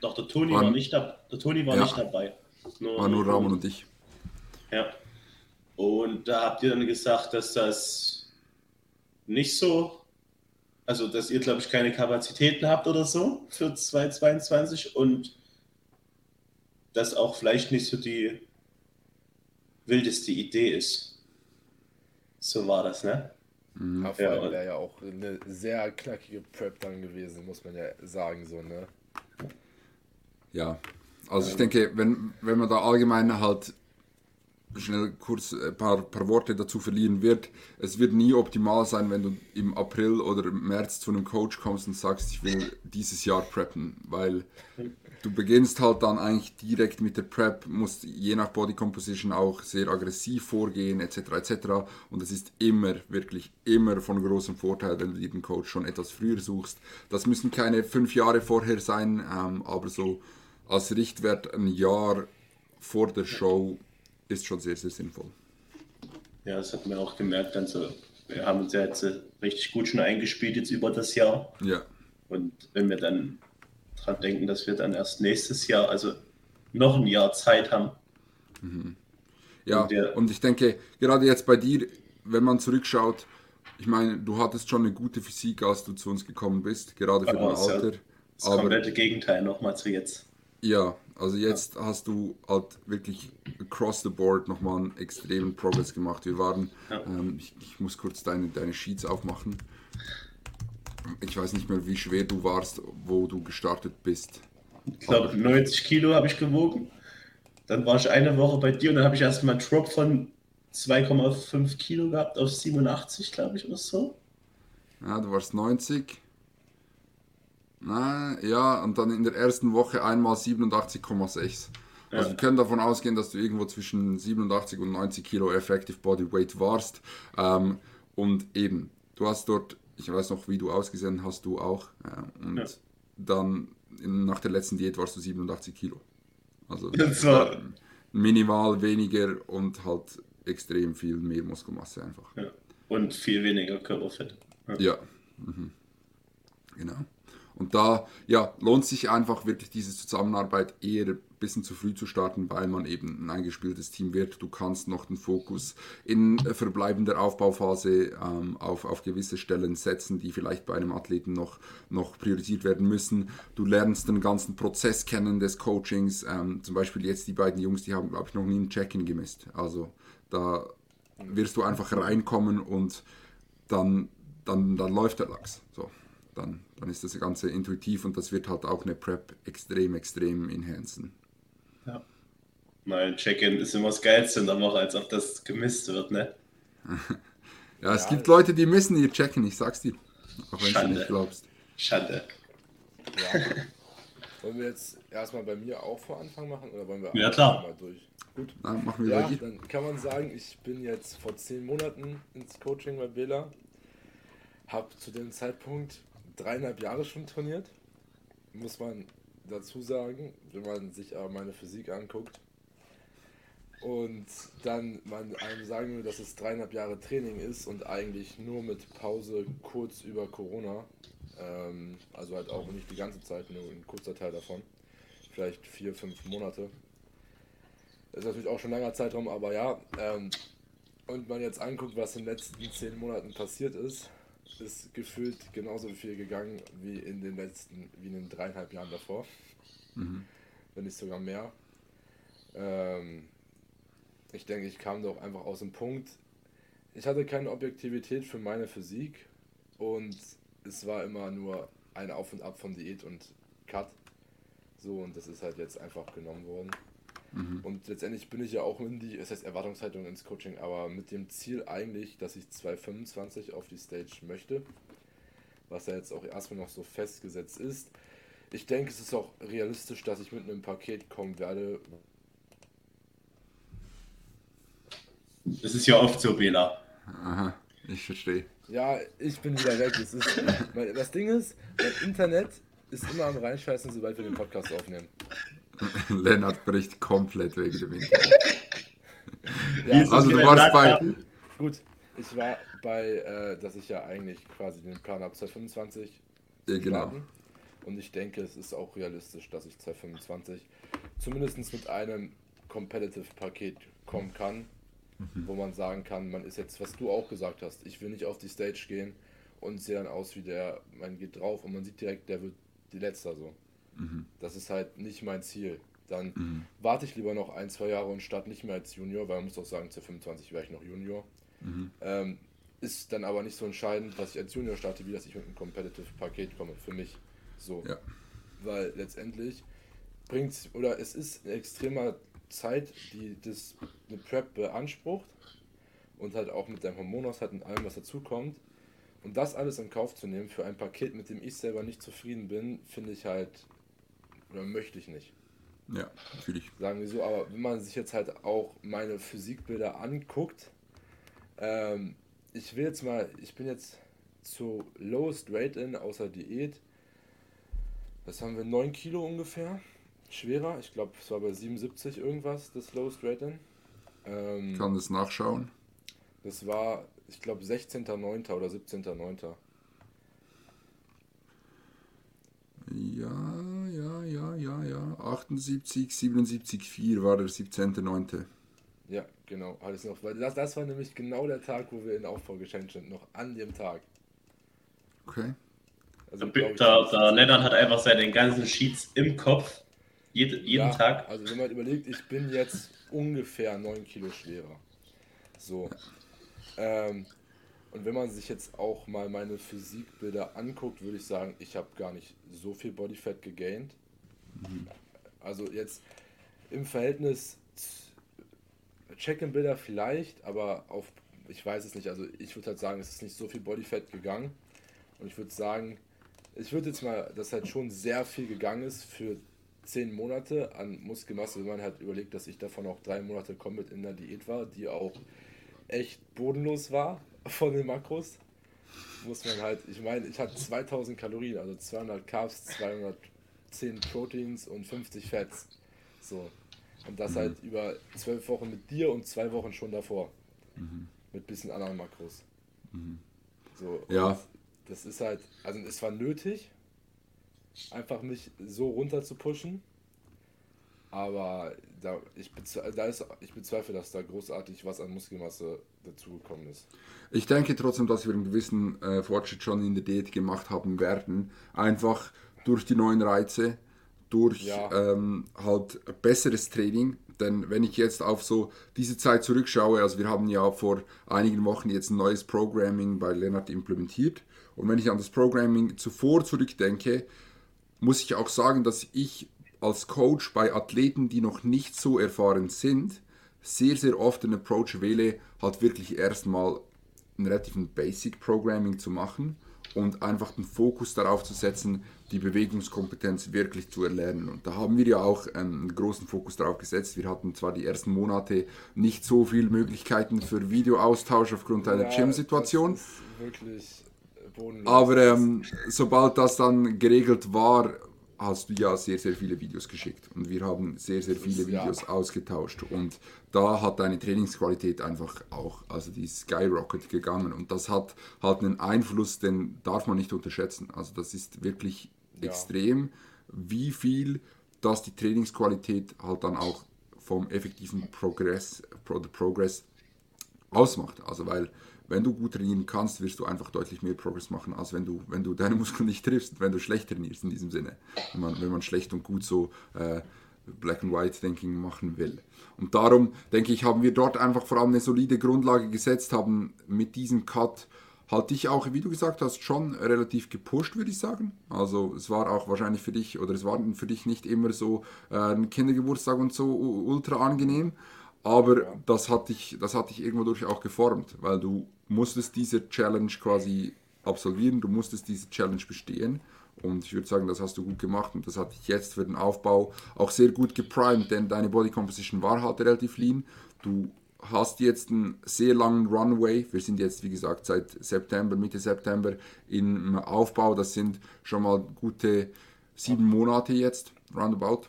doch der Toni War- war nicht, dab, der Toni war Ja. nicht dabei. war nur Ramon und ich. Ja. Und da habt ihr dann gesagt, dass das nicht so, also dass ihr, glaube ich, keine Kapazitäten habt oder so für 2022 und das auch vielleicht nicht so die wildeste Idee ist. So war das, ne? Mhm. Ja, vor allem wäre ja auch eine sehr knackige Prep dann gewesen, muss man ja sagen, so, ne? Ja, also ich denke, wenn, wenn man da allgemein halt schnell kurz ein paar, paar Worte dazu verlieren wird, es wird nie optimal sein, wenn du im April oder im März zu einem Coach kommst und sagst, ich will dieses Jahr preppen, weil du beginnst halt dann eigentlich direkt mit der Prep, musst je nach Body Composition auch sehr aggressiv vorgehen, etc. etc. Und es ist immer, wirklich immer von großem Vorteil, wenn du dir den Coach schon etwas früher suchst. Das müssen keine fünf Jahre vorher sein, ähm, aber so als Richtwert ein Jahr vor der Show ist schon sehr, sehr sinnvoll. Ja, das hat man auch gemerkt. Dann so, wir haben uns ja jetzt äh, richtig gut schon eingespielt jetzt über das Jahr. Ja, Und wenn wir dann dran denken, dass wir dann erst nächstes Jahr, also noch ein Jahr Zeit haben, Ja, Und der- und ich denke, gerade jetzt bei dir, wenn man zurückschaut, ich meine, du hattest schon eine gute Physik, als du zu uns gekommen bist, gerade für dein ist ja Alter. das Aber komplette Gegenteil nochmal zu jetzt. ja, also jetzt hast du halt wirklich across the board nochmal einen extremen Progress gemacht. Wir waren, Ja. ähm, ich, ich muss kurz deine, deine Sheets aufmachen. Ich weiß nicht mehr, wie schwer du warst, wo du gestartet bist. Ich glaube, 90 Kilo habe ich gewogen. Dann war ich eine Woche bei dir und dann habe ich erstmal einen Drop von 2,5 Kilo gehabt auf 87, glaube ich, oder so. Ja, du warst 90. Na, ja, und dann in der ersten Woche einmal 87,6. Also wir können davon ausgehen, dass du irgendwo zwischen 87 und 90 Kilo Effective Body Weight warst. Ähm, und eben, du hast dort, ich weiß noch, wie du ausgesehen hast, du auch. Äh, und Ja. dann in, nach der letzten Diät warst du 87 Kilo. Also war- minimal weniger und halt extrem viel mehr Muskelmasse einfach. Ja. Und viel weniger Körperfett. Ja. Ja. Mhm. Genau. Und da ja, lohnt sich einfach wirklich diese Zusammenarbeit eher bisschen zu früh zu starten, weil man eben ein eingespieltes Team wird. Du kannst noch den Fokus in verbleibender Aufbauphase ähm, auf, auf gewisse Stellen setzen, die vielleicht bei einem Athleten noch, noch priorisiert werden müssen. Du lernst den ganzen Prozess kennen des Coachings. Ähm, zum Beispiel jetzt die beiden Jungs, die haben, glaube ich, noch nie ein Check-in gemisst. Also da wirst du einfach reinkommen und dann, dann, dann läuft der Lachs. So, dann, dann ist das Ganze intuitiv und das wird halt auch eine Prep extrem, extrem enhancen. Ja. Mein Check-in ist immer das Geilste in der Woche, als ob das gemisst wird, ne? Ja, es Ja, gibt Leute, die müssen ihr checken, ich sag's dir. Auch wenn du Schande. nicht glaubst. Schande. Ja. wollen wir jetzt erstmal bei mir auch vor Anfang machen oder wollen wir Ja, einfach klar. mal durch? Gut. Na, machen wir Ja, dann kann man sagen, ich bin jetzt vor zehn Monaten ins Coaching bei Bela. Hab zu dem Zeitpunkt dreieinhalb Jahre schon trainiert. Muss man dazu sagen, wenn man sich aber meine Physik anguckt. Und dann man einem sagen will, dass es dreieinhalb Jahre Training ist und eigentlich nur mit Pause kurz über Corona, ähm, also halt auch nicht die ganze Zeit, nur ein kurzer Teil davon, vielleicht vier, fünf Monate. Das ist natürlich auch schon ein langer Zeitraum, aber ja, ähm, und man jetzt anguckt, was in den letzten zehn Monaten passiert ist, ist gefühlt genauso viel gegangen wie in den letzten, wie in den dreieinhalb Jahren davor. Mhm. Wenn nicht sogar mehr. Ähm, ich denke, ich kam doch einfach aus dem Punkt. Ich hatte keine Objektivität für meine Physik und es war immer nur ein Auf und Ab von Diät und Cut. So, und das ist halt jetzt einfach genommen worden. Mhm. Und letztendlich bin ich ja auch in die, es heißt Erwartungshaltung ins Coaching, aber mit dem Ziel eigentlich, dass ich 225 auf die Stage möchte, was ja jetzt auch erstmal noch so festgesetzt ist. Ich denke, es ist auch realistisch, dass ich mit einem Paket kommen werde. Das ist ja oft so, Bela. Aha, ich verstehe. Ja, ich bin wieder weg. Das, ist, das Ding ist, mein Internet ist immer am reinscheißen, sobald wir den Podcast aufnehmen. Lennart bricht komplett wegen dem Internet. ja, also du warst bei... Gut, ich war bei, äh, dass ich ja eigentlich quasi den Plan habe 225 ja, genau. Und ich denke, es ist auch realistisch, dass ich 225 zumindest mit einem Competitive-Paket kommen kann, mhm. wo man sagen kann, man ist jetzt, was du auch gesagt hast, ich will nicht auf die Stage gehen und sehe dann aus wie der, man geht drauf und man sieht direkt, der wird die Letzte so. Mhm. Das ist halt nicht mein Ziel. Dann mhm. warte ich lieber noch ein, zwei Jahre und starte nicht mehr als Junior, weil man muss auch sagen, zu 25 wäre ich noch Junior. Ähm, ist dann aber nicht so entscheidend, dass ich als Junior starte, wie dass ich mit einem Competitive-Paket komme, für mich. So. Ja. Weil letztendlich bringt oder es ist eine extremer Zeit, die das eine Prep beansprucht und halt auch mit deinem Hormonhaushalt und allem, was dazukommt. Und das alles in Kauf zu nehmen für ein Paket, mit dem ich selber nicht zufrieden bin, finde ich halt, oder möchte ich nicht. Ja, natürlich. Sagen wir so, aber wenn man sich jetzt halt auch meine Physikbilder anguckt, ähm, ich will jetzt mal, ich bin jetzt zu lowest rate in außer Diät. Das haben wir 9 Kilo ungefähr. Schwerer. Ich glaube, es war bei 77 irgendwas, das lowest rate in. Ähm, Kann das nachschauen? Das war, ich glaube, 16.09. oder 17.09. Ja, ja, ja, ja, ja. 78, 77, 4 war der 17.09. Ja, genau, alles noch. Weil das, das war nämlich genau der Tag, wo wir in Aufbau geschenkt sind, noch an dem Tag. Okay. Also, der, der Lennart hat einfach seine ganzen Sheets im Kopf, jede, jeden ja, Tag. Also wenn man überlegt, ich bin jetzt ungefähr 9 Kilo schwerer. So. Ähm, und wenn man sich jetzt auch mal meine Physikbilder anguckt, würde ich sagen, ich habe gar nicht so viel Bodyfat gegaint. Mhm. Also jetzt im Verhältnis Check-in-Bilder vielleicht, aber auf, ich weiß es nicht, also ich würde halt sagen, es ist nicht so viel Bodyfat gegangen. Und ich würde sagen, ich würde jetzt mal, dass halt schon sehr viel gegangen ist für zehn Monate an Muskelmasse, wenn man halt überlegt, dass ich davon auch drei Monate komplett in der Diät war, die auch echt bodenlos war von den Makros. Muss man halt, ich meine, ich hatte 2000 Kalorien, also 200 Carbs, 210 Proteins und 50 Fats. So. Und das mhm. halt über zwölf Wochen mit dir und zwei Wochen schon davor. Mhm. Mit bisschen anderen Makros. Mhm. So, ja. Das ist halt, also es war nötig, einfach mich so runter zu pushen. Aber da, ich, bezweifle, da ist, ich bezweifle, dass da großartig was an Muskelmasse dazugekommen ist. Ich denke trotzdem, dass wir einen gewissen äh, Fortschritt schon in der Diät gemacht haben werden. Einfach durch die neuen Reize, durch ja. ähm, halt besseres Training. Denn wenn ich jetzt auf so diese Zeit zurückschaue, also wir haben ja vor einigen Wochen jetzt ein neues Programming bei Lennart implementiert. Und wenn ich an das Programming zuvor zurückdenke, muss ich auch sagen, dass ich als Coach bei Athleten, die noch nicht so erfahren sind, sehr, sehr oft den Approach wähle, halt wirklich erstmal ein relativ Basic Programming zu machen und einfach den Fokus darauf zu setzen, die Bewegungskompetenz wirklich zu erlernen. Und da haben wir ja auch einen großen Fokus darauf gesetzt. Wir hatten zwar die ersten Monate nicht so viele Möglichkeiten für Videoaustausch aufgrund einer ja, Gym-Situation. Wirklich bodenlos. Aber ähm, sobald das dann geregelt war, hast du ja sehr, sehr viele Videos geschickt und wir haben sehr, sehr viele ist- ja. Videos ausgetauscht und da hat deine Trainingsqualität einfach auch, also die skyrocket gegangen und das hat halt einen Einfluss, den darf man nicht unterschätzen. Also das ist wirklich Ja. extrem, wie viel das die Trainingsqualität halt dann auch vom effektiven Progress, Pro, Progress ausmacht. Also weil wenn du gut trainieren kannst, wirst du einfach deutlich mehr Progress machen, als wenn du, wenn du deine Muskeln nicht triffst, wenn du schlecht trainierst in diesem Sinne. Wenn man, wenn man schlecht und gut so äh, Black and White Thinking machen will. Und darum denke ich, haben wir dort einfach vor allem eine solide Grundlage gesetzt, haben mit diesem Cut halt dich auch, wie du gesagt hast, schon relativ gepusht, würde ich sagen. Also es war auch wahrscheinlich für dich, oder es war für dich nicht immer so äh, ein Kindergeburtstag und so ultra angenehm. Aber das hat dich, das hat dich irgendwo durch auch geformt, weil du musstest diese Challenge quasi absolvieren, du musstest diese Challenge bestehen. Und ich würde sagen, das hast du gut gemacht und das hat dich jetzt für den Aufbau auch sehr gut geprimed, denn deine Body Composition war halt relativ lean. Du hast jetzt einen sehr langen Runway. Wir sind jetzt, wie gesagt, seit September, Mitte September im Aufbau. Das sind schon mal gute sieben Monate jetzt, roundabout.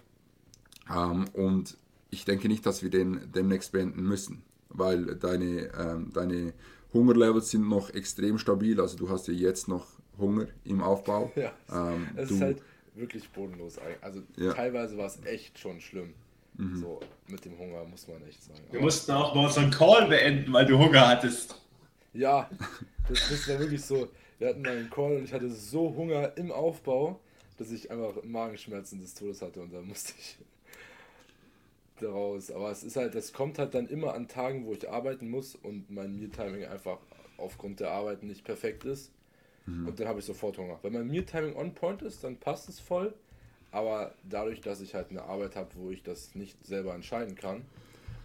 Ähm, und ich denke nicht, dass wir den demnächst beenden müssen, weil deine, ähm, deine Hungerlevels sind noch extrem stabil. Also du hast ja jetzt noch Hunger im Aufbau. Ja, Ähm, es du, ist halt wirklich bodenlos. eigentlich. Also Ja. Mhm. teilweise war es echt schon schlimm. So mit dem Hunger, muss man echt sagen. Wir mussten auch mal unseren Call beenden, weil du Hunger hattest. Ja, das, das war wirklich so. Wir hatten einen Call und ich hatte so Hunger im Aufbau, dass ich einfach Magenschmerzen des Todes hatte und da musste ich daraus. Aber es ist halt, das kommt halt dann immer an Tagen, wo ich arbeiten muss und mein Meal-Timing einfach aufgrund der Arbeit nicht perfekt ist. Und dann habe ich sofort Hunger. Wenn mein Meal-Timing on point ist, dann passt es voll. Aber dadurch, dass ich halt eine Arbeit habe, wo ich das nicht selber entscheiden kann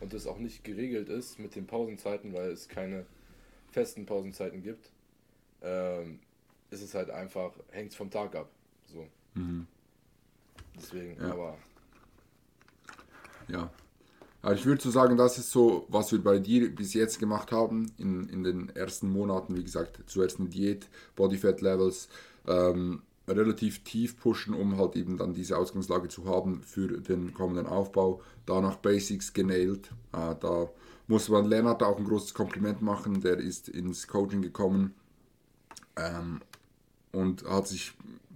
und es auch nicht geregelt ist mit den Pausenzeiten, weil es keine festen Pausenzeiten gibt, ähm, ist es halt einfach, hängt es vom Tag ab. So. Deswegen, Ja. aber Ja. Aber ich würde so sagen, das ist so, was wir bei dir bis jetzt gemacht haben, in, in den ersten Monaten, wie gesagt, zuerst eine Diät, Bodyfat Levels, ähm, relativ tief pushen, um halt eben dann diese Ausgangslage zu haben für den kommenden Aufbau. Danach Basics genailt. Äh, da muss man Lennart auch ein großes Kompliment machen, der ist ins Coaching gekommen ähm, und hat sich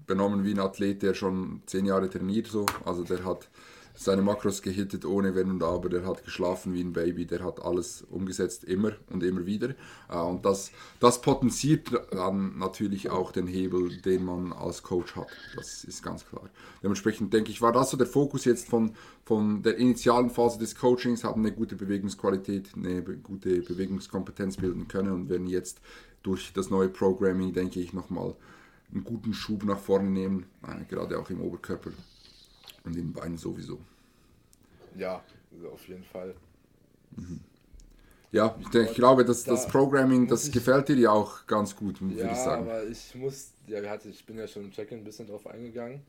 benommen wie ein Athlet, der schon zehn Jahre trainiert. So. Also der hat seine Makros gehittet ohne Wenn und Aber, der hat geschlafen wie ein Baby, der hat alles umgesetzt, immer und immer wieder. Äh, Und das, das potenziert dann natürlich auch den Hebel, den man als Coach hat. Das ist ganz klar. Dementsprechend denke ich, war das so der Fokus jetzt von, von der initialen Phase des Coachings, haben eine gute Bewegungsqualität, eine gute Bewegungskompetenz bilden können und werden jetzt durch das neue Programming, denke ich, nochmal einen guten Schub nach vorne nehmen, äh, gerade auch im Oberkörper in den Beinen sowieso. ja, auf jeden Fall. Ja, ich, denke, ich glaube, dass das Da Programming, muss das ich- gefällt dir ja auch ganz gut, würde Ja, ich sagen. aber ich muss, ja, hatte, ich bin ja schon im Check-in ein bisschen drauf eingegangen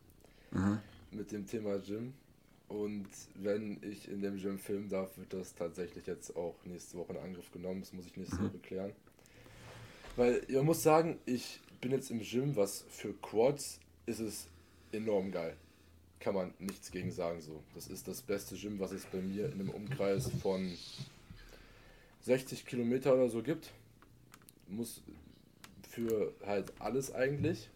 mit dem Thema Gym. Und wenn ich in dem Gym filmen darf, wird das tatsächlich jetzt auch nächste Woche in Angriff genommen. Das muss ich nächste Woche klären. Weil man muss sagen, ich bin jetzt im Gym, was für Quads ist es enorm geil. Kann man nichts gegen sagen so. Das ist das beste Gym, was es bei mir in einem Umkreis von 60 Kilometer oder so gibt. Muss für halt alles eigentlich.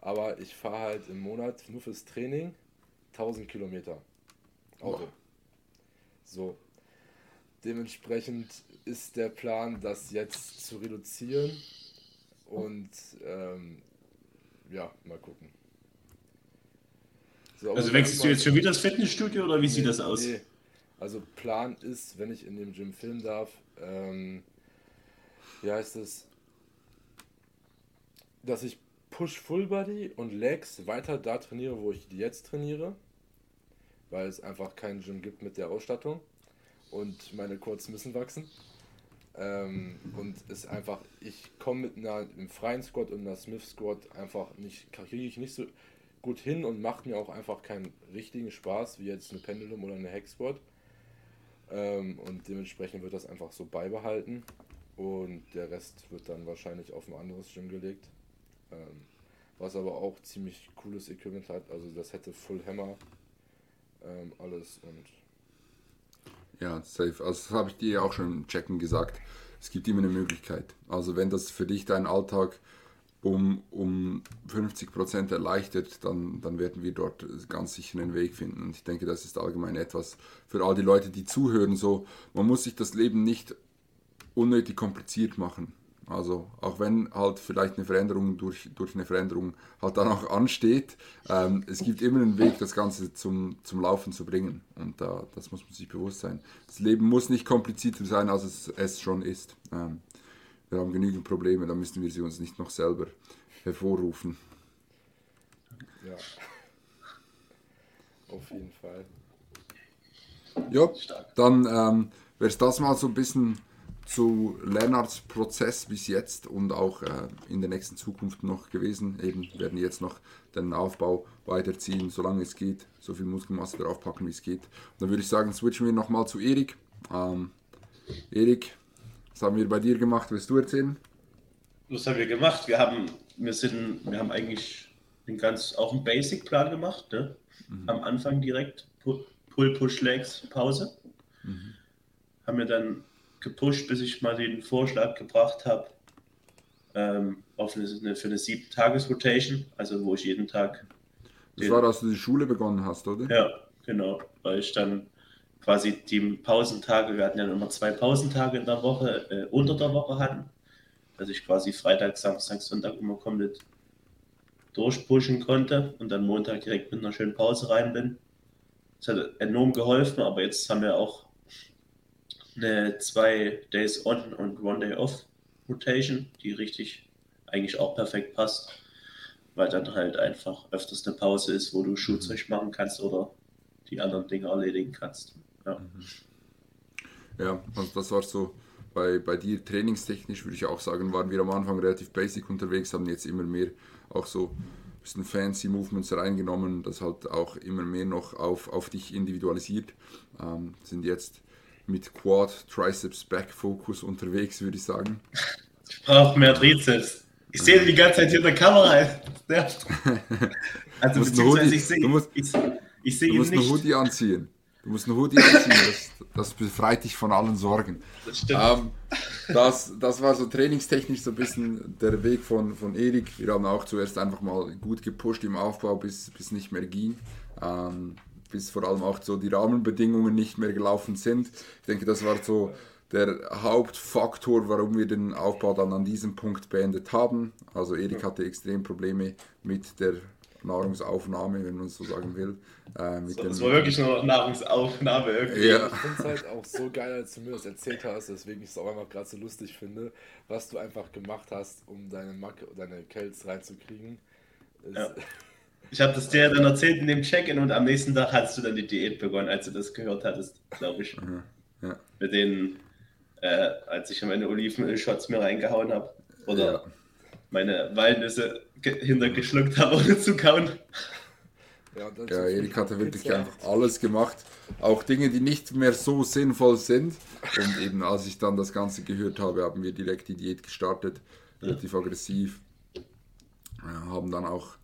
Aber ich fahre halt im Monat nur fürs Training 1000 Kilometer Auto. Boah. So. Dementsprechend ist der Plan, das jetzt zu reduzieren. Und ähm, ja, mal gucken. So, Also wechselst du jetzt schon wieder das Fitnessstudio oder wie sieht das aus? Nee. Also Plan ist, wenn ich in dem Gym filmen darf, ähm, wie heißt es, dass ich Push Full Body und Legs weiter da trainiere, wo ich jetzt trainiere, weil es einfach kein Gym gibt mit der Ausstattung und meine Quads müssen wachsen. Ähm, und es einfach, ich komme mit einer einem freien Squat und einer Smith Squat einfach nicht, kriege ich nicht so gut hin und macht mir auch einfach keinen richtigen Spaß, wie jetzt eine Pendulum oder eine Hex Squat. Ähm, und dementsprechend wird das einfach so beibehalten. Und der Rest wird dann wahrscheinlich auf ein anderes Gym gelegt. Ähm, was aber auch ziemlich cooles Equipment hat. Also das hätte Full Hammer ähm, alles und ja, safe. Also das habe ich dir auch schon im Checken gesagt. Es gibt immer eine Möglichkeit. Also wenn das für dich deinen Alltag um, um 50% erleichtert, dann, dann werden wir dort ganz sicher einen Weg finden. Und ich denke, das ist allgemein etwas für all die Leute, die zuhören. So, man muss sich das Leben nicht unnötig kompliziert machen. Also auch wenn halt vielleicht eine Veränderung durch, durch eine Veränderung halt dann auch ansteht, ähm, es gibt immer einen Weg, das Ganze zum, zum Laufen zu bringen. Und äh, das muss man sich bewusst sein. Das Leben muss nicht komplizierter sein, als es, es schon ist. Ähm, wir haben genügend Probleme, da müssen wir sie uns nicht noch selber hervorrufen. Ja. Auf jeden Fall. Ja, dann ähm, wäre es das mal so ein bisschen zu Lennarts Prozess bis jetzt und auch äh, in der nächsten Zukunft noch gewesen. Eben werden jetzt noch den Aufbau weiterziehen, solange es geht, so viel Muskelmasse draufpacken, wie es geht. Und dann würde ich sagen, switchen wir nochmal zu Erik. Ähm, Erik, was haben wir bei dir gemacht? Willst du erzählen? Was haben wir gemacht? Wir haben, wir sind, wir haben eigentlich einen ganz, auch einen Basic-Plan gemacht, ne? Mhm. Am Anfang direkt Pull, Push, Legs, Pause. Mhm. Haben wir dann gepusht, bis ich mal den Vorschlag gebracht habe ähm, auf eine, für eine sieben Tages Rotation, also wo ich jeden Tag. Das war, dass du die Schule begonnen hast, oder? Ja, genau, weil ich dann quasi die Pausentage, wir hatten ja immer zwei Pausentage in der Woche, äh, unter der Woche hatten, dass ich quasi Freitag, Samstag, Sonntag immer komplett durchpushen konnte und dann Montag direkt mit einer schönen Pause rein bin. Das hat enorm geholfen, aber jetzt haben wir auch eine zwei Days on und One Day off Rotation, die richtig eigentlich auch perfekt passt, weil dann halt einfach öfters eine Pause ist, wo du Schuhzeug machen kannst oder die anderen Dinge erledigen kannst. Ja, ja also das war so bei, bei dir trainingstechnisch, würde ich auch sagen, waren wir am Anfang relativ basic unterwegs, haben jetzt immer mehr auch so ein bisschen fancy Movements reingenommen, das halt auch immer mehr noch auf, auf dich individualisiert. Ähm, sind jetzt mit Quad, Triceps, Back Focus unterwegs, würde ich sagen. Ich brauche mehr Trizeps. Ich sehe die ganze Zeit hier in der Kamera. Also beziehungsweise ich sehe, du musst, ich, ich sehe du musst einen Hoodie anziehen. Du musst einen Hoodie anziehen, das, das befreit dich von allen Sorgen. Das stimmt. Ähm, das, das war so trainingstechnisch so ein bisschen der Weg von, von Erik. Wir haben auch zuerst einfach mal gut gepusht im Aufbau, bis, bis nicht mehr ging. Ähm, bis vor allem auch so die Rahmenbedingungen nicht mehr gelaufen sind. Ich denke, das war so der Hauptfaktor, warum wir den Aufbau dann an diesem Punkt beendet haben. Also Erik hatte extrem Probleme mit der Nahrungsaufnahme, wenn man es so sagen will. Äh, so, das war wirklich nur Nahrungsaufnahme irgendwie. Ja. Ich finde es halt auch so geil, als du mir das erzählt hast, weswegen ich es auch einfach gerade so lustig finde, was du einfach gemacht hast, um deine Macke, deine Kells reinzukriegen. Ja. Ich habe das dir dann erzählt in dem Check-in und am nächsten Tag hast du dann die Diät begonnen, als du das gehört hattest, glaube ich. Mhm. Ja. Mit den, äh, als ich meine Olivenöl-Shots mir reingehauen habe. Oder ja. meine Walnüsse hintergeschluckt habe, ohne zu kauen. Ja, ja Erik hatte wirklich einfach alles gemacht. Auch Dinge, die nicht mehr so sinnvoll sind. Und eben als ich dann das Ganze gehört habe, haben wir direkt die Diät gestartet. Relativ ja. aggressiv. haben dann auch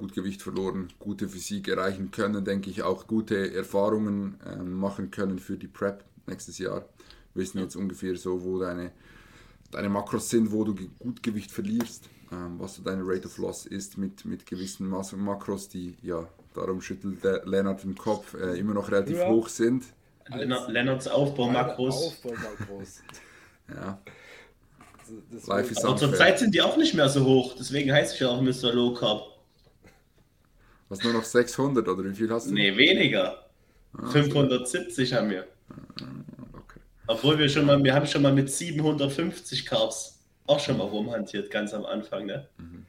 gut Gewicht verloren, gute Physik erreichen können, denke ich, auch gute Erfahrungen äh, machen können für die Prep nächstes Jahr. Wir wissen jetzt ungefähr so, wo deine, deine Makros sind, wo du gut Gewicht verlierst, ähm, was so deine Rate of Loss ist mit, mit gewissen Mas Makros, die, ja, darum schüttelt der Lennart den Kopf, äh, immer noch relativ ja. hoch sind. Lennarts Aufbaumakros. Aufbaumakros. ja. Life is Aber zurzeit sind die auch nicht mehr so hoch, deswegen heißt ich ja auch Mr. Low Carb. Was nur noch 600 oder wie viel hast du? Nee, weniger. Ah, 570 so. haben wir. Obwohl wir schon mal, wir haben schon mal mit 750 Carbs auch schon mal rumhantiert, ganz am Anfang, ne? Mhm.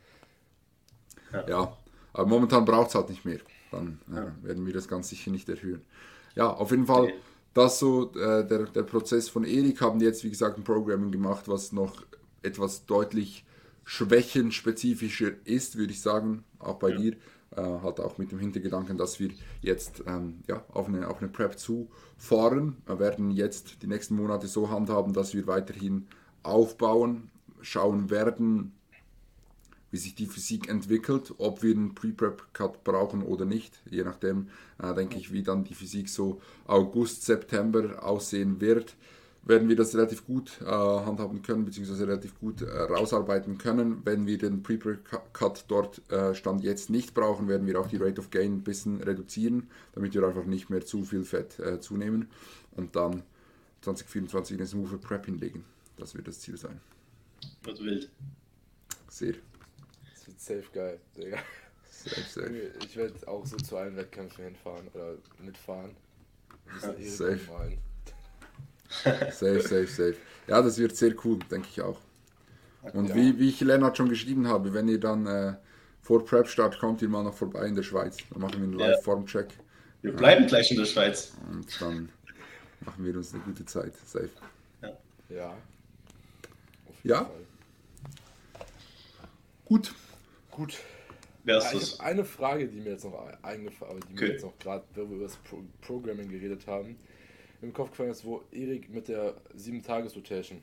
Ja. ja. aber momentan braucht es halt nicht mehr. Dann ja, werden wir das ganz sicher nicht erhöhen. Ja, auf jeden Fall, okay. das so äh, der, der Prozess von Erik haben jetzt, wie gesagt, ein Programming gemacht, was noch etwas deutlich schwächenspezifischer ist, würde ich sagen, auch bei ja. dir äh, halt auch mit dem Hintergedanken, dass wir jetzt ähm, ja, auf, eine, auf eine Prep zufahren. Wir werden jetzt die nächsten Monate so handhaben, dass wir weiterhin aufbauen, schauen werden, wie sich die Physik entwickelt, ob wir einen Pre-Prep-Cut brauchen oder nicht. Je nachdem, äh, denke ich, wie dann die Physik so August, September aussehen wird, werden wir das relativ gut äh, handhaben können, beziehungsweise relativ gut äh, rausarbeiten können. Wenn wir den Pre-Prep-Cut dort äh, Stand jetzt nicht brauchen, werden wir auch die Rate of Gain ein bisschen reduzieren, damit wir einfach nicht mehr zu viel Fett äh, zunehmen und dann 2024 eine smooth Prep hinlegen. Das wird das Ziel sein. Wird wild. Sehr. Das wird safe geil, Digga. Safe, safe. Ich werde auch so zu allen Wettkämpfen hinfahren oder mitfahren. Ja, safe. malen. Safe, safe, safe. Ja, das wird sehr cool, denke ich auch. Und Ja. wie, wie ich Lennart schon geschrieben habe, wenn ihr dann äh, vor Prep-Start kommt, ihr mal noch vorbei in der Schweiz. Dann machen wir einen Ja. Live-Form-Check Wir bleiben gleich in der Schweiz. und dann machen wir uns eine gute Zeit. Safe. Ja. Auf Ja. Fall. Gut. Gut. Ja, ist ich habe eine Frage, die mir jetzt noch eingefallen, die Okay. mir jetzt noch gerade, wo wir über das Pro Programming geredet haben, im Kopf gefallen ist, wo Erik mit der 7-Tages-Rotation,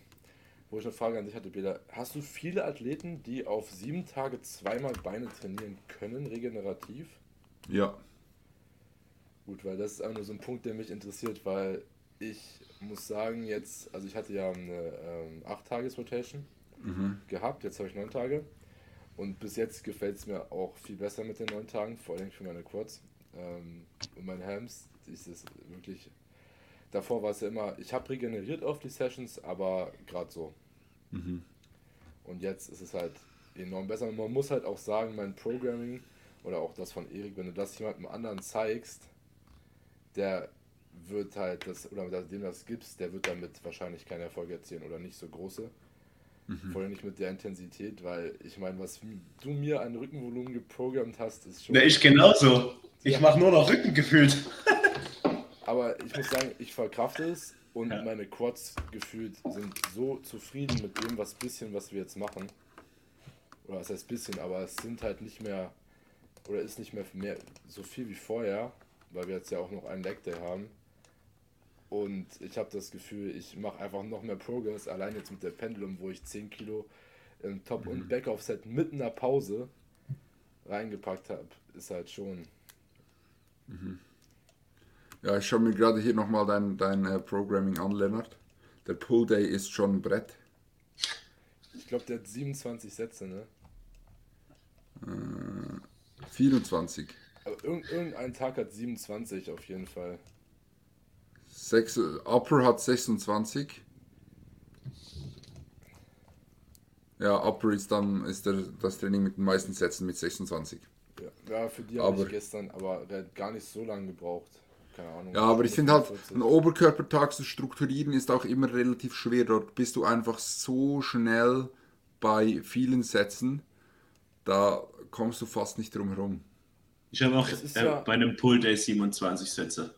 wo ich eine Frage an dich hatte, Bela. Hast du viele Athleten, die auf sieben Tage zweimal Beine trainieren können, regenerativ? Ja. Gut, weil das ist einfach nur so ein Punkt, der mich interessiert, weil ich muss sagen, jetzt, also ich hatte ja eine ähm, 8-Tages-Rotation Mhm. gehabt, jetzt habe ich 9 Tage. Und bis jetzt gefällt es mir auch viel besser mit den 9 Tagen, vor allem für meine Quads ähm, und meine Hams. Ist es wirklich. Davor war es ja immer, ich habe regeneriert auf die Sessions, aber gerade so. Mhm. Und jetzt ist es halt enorm besser. Und man muss halt auch sagen, mein Programming oder auch das von Erik, wenn du das jemandem anderen zeigst, der wird halt das, oder dem das gibst, der wird damit wahrscheinlich keine Erfolge erzielen oder nicht so große. Vor allem nicht mit der Intensität, weil ich meine, was du mir an Rückenvolumen geprogrammt hast, ist schon. Ne, ich genauso. Ich Ja. mache nur noch Rücken gefühlt. Aber ich muss sagen, ich verkrafte es und Ja. meine Quads gefühlt sind so zufrieden mit dem, was bisschen, was wir jetzt machen. Oder was heißt bisschen, aber es sind halt nicht mehr, oder ist nicht mehr, mehr so viel wie vorher, weil wir jetzt ja auch noch einen Leg Day haben. Und ich habe das Gefühl, ich mache einfach noch mehr Progress, allein jetzt mit der Pendulum, wo ich 10 Kilo im Top- und Back-Off-Set mit einer Pause reingepackt habe, ist halt schon. Ja, ich schaue mir gerade hier nochmal dein, dein äh, Programming an, Lennart. Der Pull Day ist schon ein Brett. Ich glaube, der hat 27 Sätze, ne? 24. Aber irgend, irgendein Tag hat 27 auf jeden Fall. Sechs, äh, Upper hat 26. Ja, Upper ist dann ist der, das Training mit den meisten Sätzen mit 26. Ja, ja für die habe ich gestern, aber der hat gar nicht so lange gebraucht. Keine Ahnung. Ja, aber ich finde halt, 45. einen Oberkörpertag zu strukturieren ist auch immer relativ schwer. Dort bist du einfach so schnell bei vielen Sätzen, da kommst du fast nicht drum herum. Ich habe auch äh, ja- bei einem Pull Day 27 Sätze.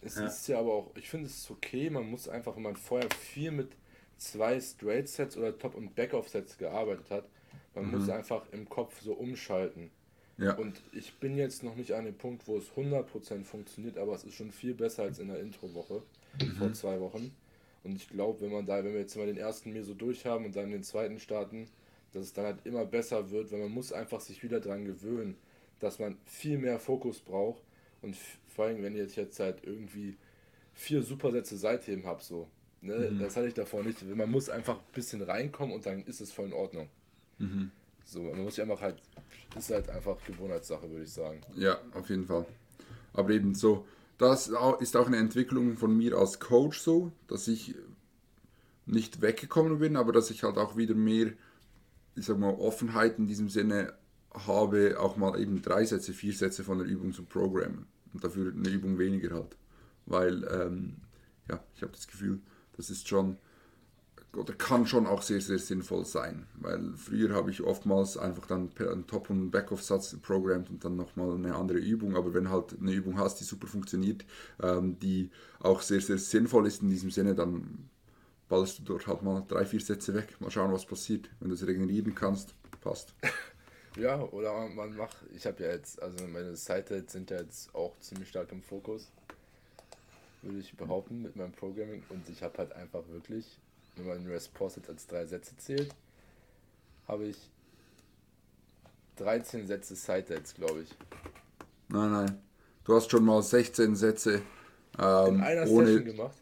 Es Ja. ist ja aber auch, ich finde es ist okay, man muss einfach, wenn man vorher viel mit zwei Straight Sets oder Top- und Back-Off-Sets gearbeitet hat, man muss einfach im Kopf so umschalten. Ja, Und ich bin jetzt noch nicht an dem Punkt, wo es 100% funktioniert, aber es ist schon viel besser als in der Intro-Woche vor zwei Wochen. Und ich glaube, wenn man da, wenn wir jetzt mal den ersten Meso durch haben und dann den zweiten starten, dass es dann halt immer besser wird, weil man muss einfach sich wieder dran gewöhnen, dass man viel mehr Fokus braucht und vor allem, wenn ich jetzt, jetzt halt irgendwie vier Supersätze Seitheben habe, so, ne, das hatte ich davor nicht. Man muss einfach ein bisschen reinkommen und dann ist es voll in Ordnung. So, man muss sich einfach halt, ist halt einfach Gewohnheitssache, würde ich sagen. ja, auf jeden Fall. Aber eben so, das ist auch eine Entwicklung von mir als Coach so, dass ich nicht weggekommen bin, aber dass ich halt auch wieder mehr, ich sag mal, Offenheit in diesem Sinne habe, auch mal eben drei Sätze, vier Sätze von der Übung zu programmen. Und dafür eine Übung weniger halt. Weil, ähm, ja, ich habe das Gefühl, das ist schon, oder kann schon auch sehr, sehr sinnvoll sein. Weil früher habe ich oftmals einfach dann einen Top- und Back-Off-Satz programmt und dann nochmal eine andere Übung. Aber wenn halt eine Übung hast, die super funktioniert, ähm, die auch sehr, sehr sinnvoll ist in diesem Sinne, dann ballerst du dort halt mal drei, vier Sätze weg. Mal schauen, was passiert. Wenn du es regenerieren kannst, passt. Ja, oder man- macht, ich habe ja jetzt, also meine Side-Hits sind ja jetzt auch ziemlich stark im Fokus, würde ich behaupten, mit meinem Programming. Und ich habe halt einfach wirklich, wenn man Rest Posted als drei Sätze zählt, habe ich 13 Sätze Side-Dates, glaube ich. Nein, nein. Du hast schon mal 16 Sätze ähm, In einer ohne. Session gemacht.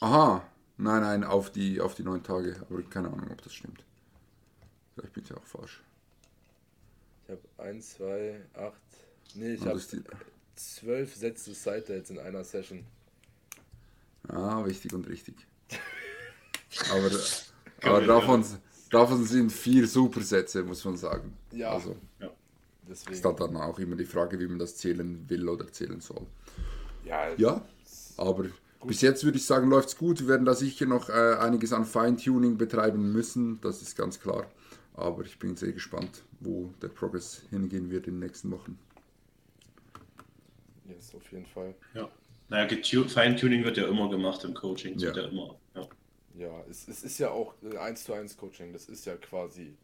Aha. Nein, nein, auf die, auf die neun Tage. Aber keine Ahnung, ob das stimmt. Vielleicht bin ich auch falsch. Ich habe 1, 2, 8. Nee, ich habe 12 Sätze Side-Dates in einer Session. Ah, wichtig und richtig. Aber, aber davon, davon sind vier Supersätze, muss man sagen. Ja. Also Deswegen. ist dann auch immer die Frage, wie man das zählen will oder zählen soll. Ja, Ja, aber bis jetzt würde ich sagen, läuft es gut. Wir werden da sicher noch äh, einiges an Feintuning betreiben müssen, das ist ganz klar. Aber ich bin sehr gespannt, wo der Progress hingehen wird in den nächsten Wochen. yes, auf jeden Fall. Ja. Naja, Feintuning wird ja immer gemacht im Coaching. Ja. wird ja immer. Ja. Ja, es, es ist ja auch ein 1 zu 1 Coaching. Das ist ja quasi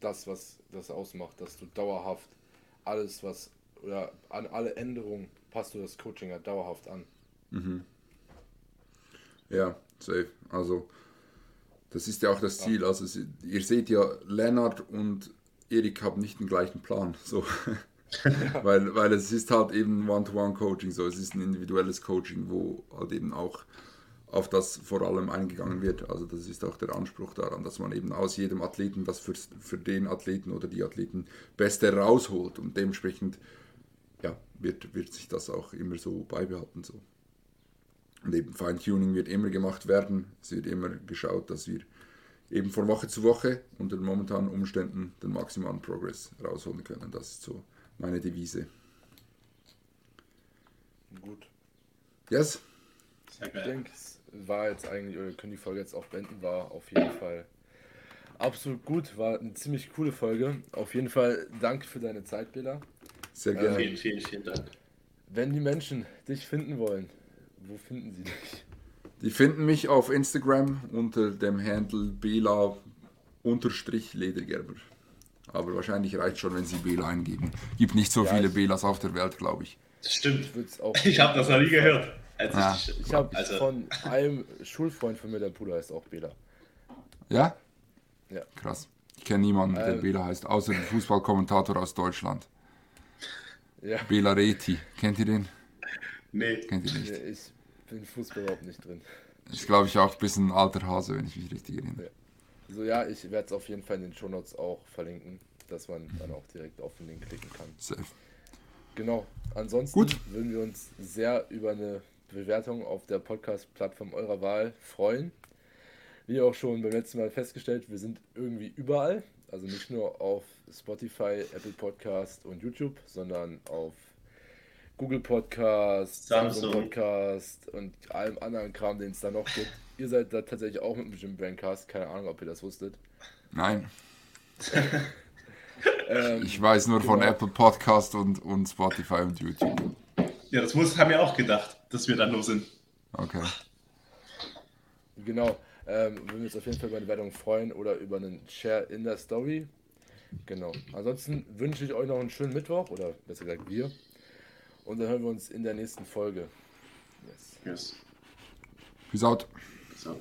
das, was das ausmacht, dass du dauerhaft alles, was oder an alle Änderungen passt du das Coaching ja dauerhaft an. Ja, safe. Also, das ist ja auch das Ziel. Also, ihr seht ja, Lennart und Erik haben nicht den gleichen Plan. So. weil, weil es ist halt eben One-to-One-Coaching, so. Es ist ein individuelles Coaching, wo halt eben auch auf das vor allem eingegangen wird. Also, das ist auch der Anspruch daran, dass man eben aus jedem Athleten das für, für den Athleten oder die Athleten Beste rausholt. Und dementsprechend ja, wird, wird sich das auch immer so beibehalten. So. Und eben Feintuning wird immer gemacht werden. Es wird immer geschaut, dass wir eben von Woche zu Woche unter den momentanen Umständen den maximalen Progress rausholen können. Das ist so meine Devise. Gut. Yes? Sehr Ich geil. War jetzt eigentlich, oder können die Folge jetzt auch beenden, war auf jeden Fall absolut gut. War eine ziemlich coole Folge. Auf jeden Fall danke für deine Zeit, Bela. Sehr gerne. Vielen, vielen, vielen Dank. Wenn die Menschen dich finden wollen, wo finden sie dich? Die finden mich auf Instagram unter dem Handle Bela-Ledergerber. Aber wahrscheinlich reicht schon, wenn Sie Bela eingeben. Gibt nicht so Ja, viele Belas auf der Welt, glaube ich. Das stimmt. Ich. Ich habe das noch nie gehört. Als Ja. ich, Ich habe also, von einem Schulfreund von mir, der Bruder heißt auch Bela. Ja? Ja. Krass. Ich kenne niemanden, der Ähm. Bela heißt, außer den Fußballkommentator aus Deutschland. Ja. Bela Reti. Kennt ihr den? nee. Kennt ihr nicht? Nee, ich bin Fußball überhaupt nicht drin. Ist, glaube ich, auch ein bisschen ein alter Hase, wenn ich mich richtig erinnere. Also ja, ich werde es auf jeden Fall in den Shownotes auch verlinken, dass man dann auch direkt auf den Link klicken kann. Safe. Genau. Ansonsten Gut. würden wir uns sehr über eine Bewertung auf der Podcast-Plattform eurer Wahl freuen. Wie auch schon beim letzten Mal festgestellt, wir sind irgendwie überall. Also nicht nur auf Spotify, Apple Podcast und YouTube, sondern auf Google Podcast, Samsung. Podcast und allem anderen Kram, den es da noch gibt. Ihr seid da tatsächlich auch mit dem Jim Brandcast. Keine Ahnung, ob ihr das wusstet. Nein, Ähm, ich weiß nur von Genau. Apple Podcast und, und Spotify und YouTube. Ja, das muss, haben wir auch gedacht, dass wir dann nur sind. Okay. Genau. Ähm, würden wir uns auf jeden Fall über eine Wertung freuen oder über einen Share in der Story. Genau. Ansonsten wünsche ich euch noch einen schönen Mittwoch oder besser gesagt wir. Und dann hören wir uns in der nächsten Folge. Yes. Yes. Peace out. So.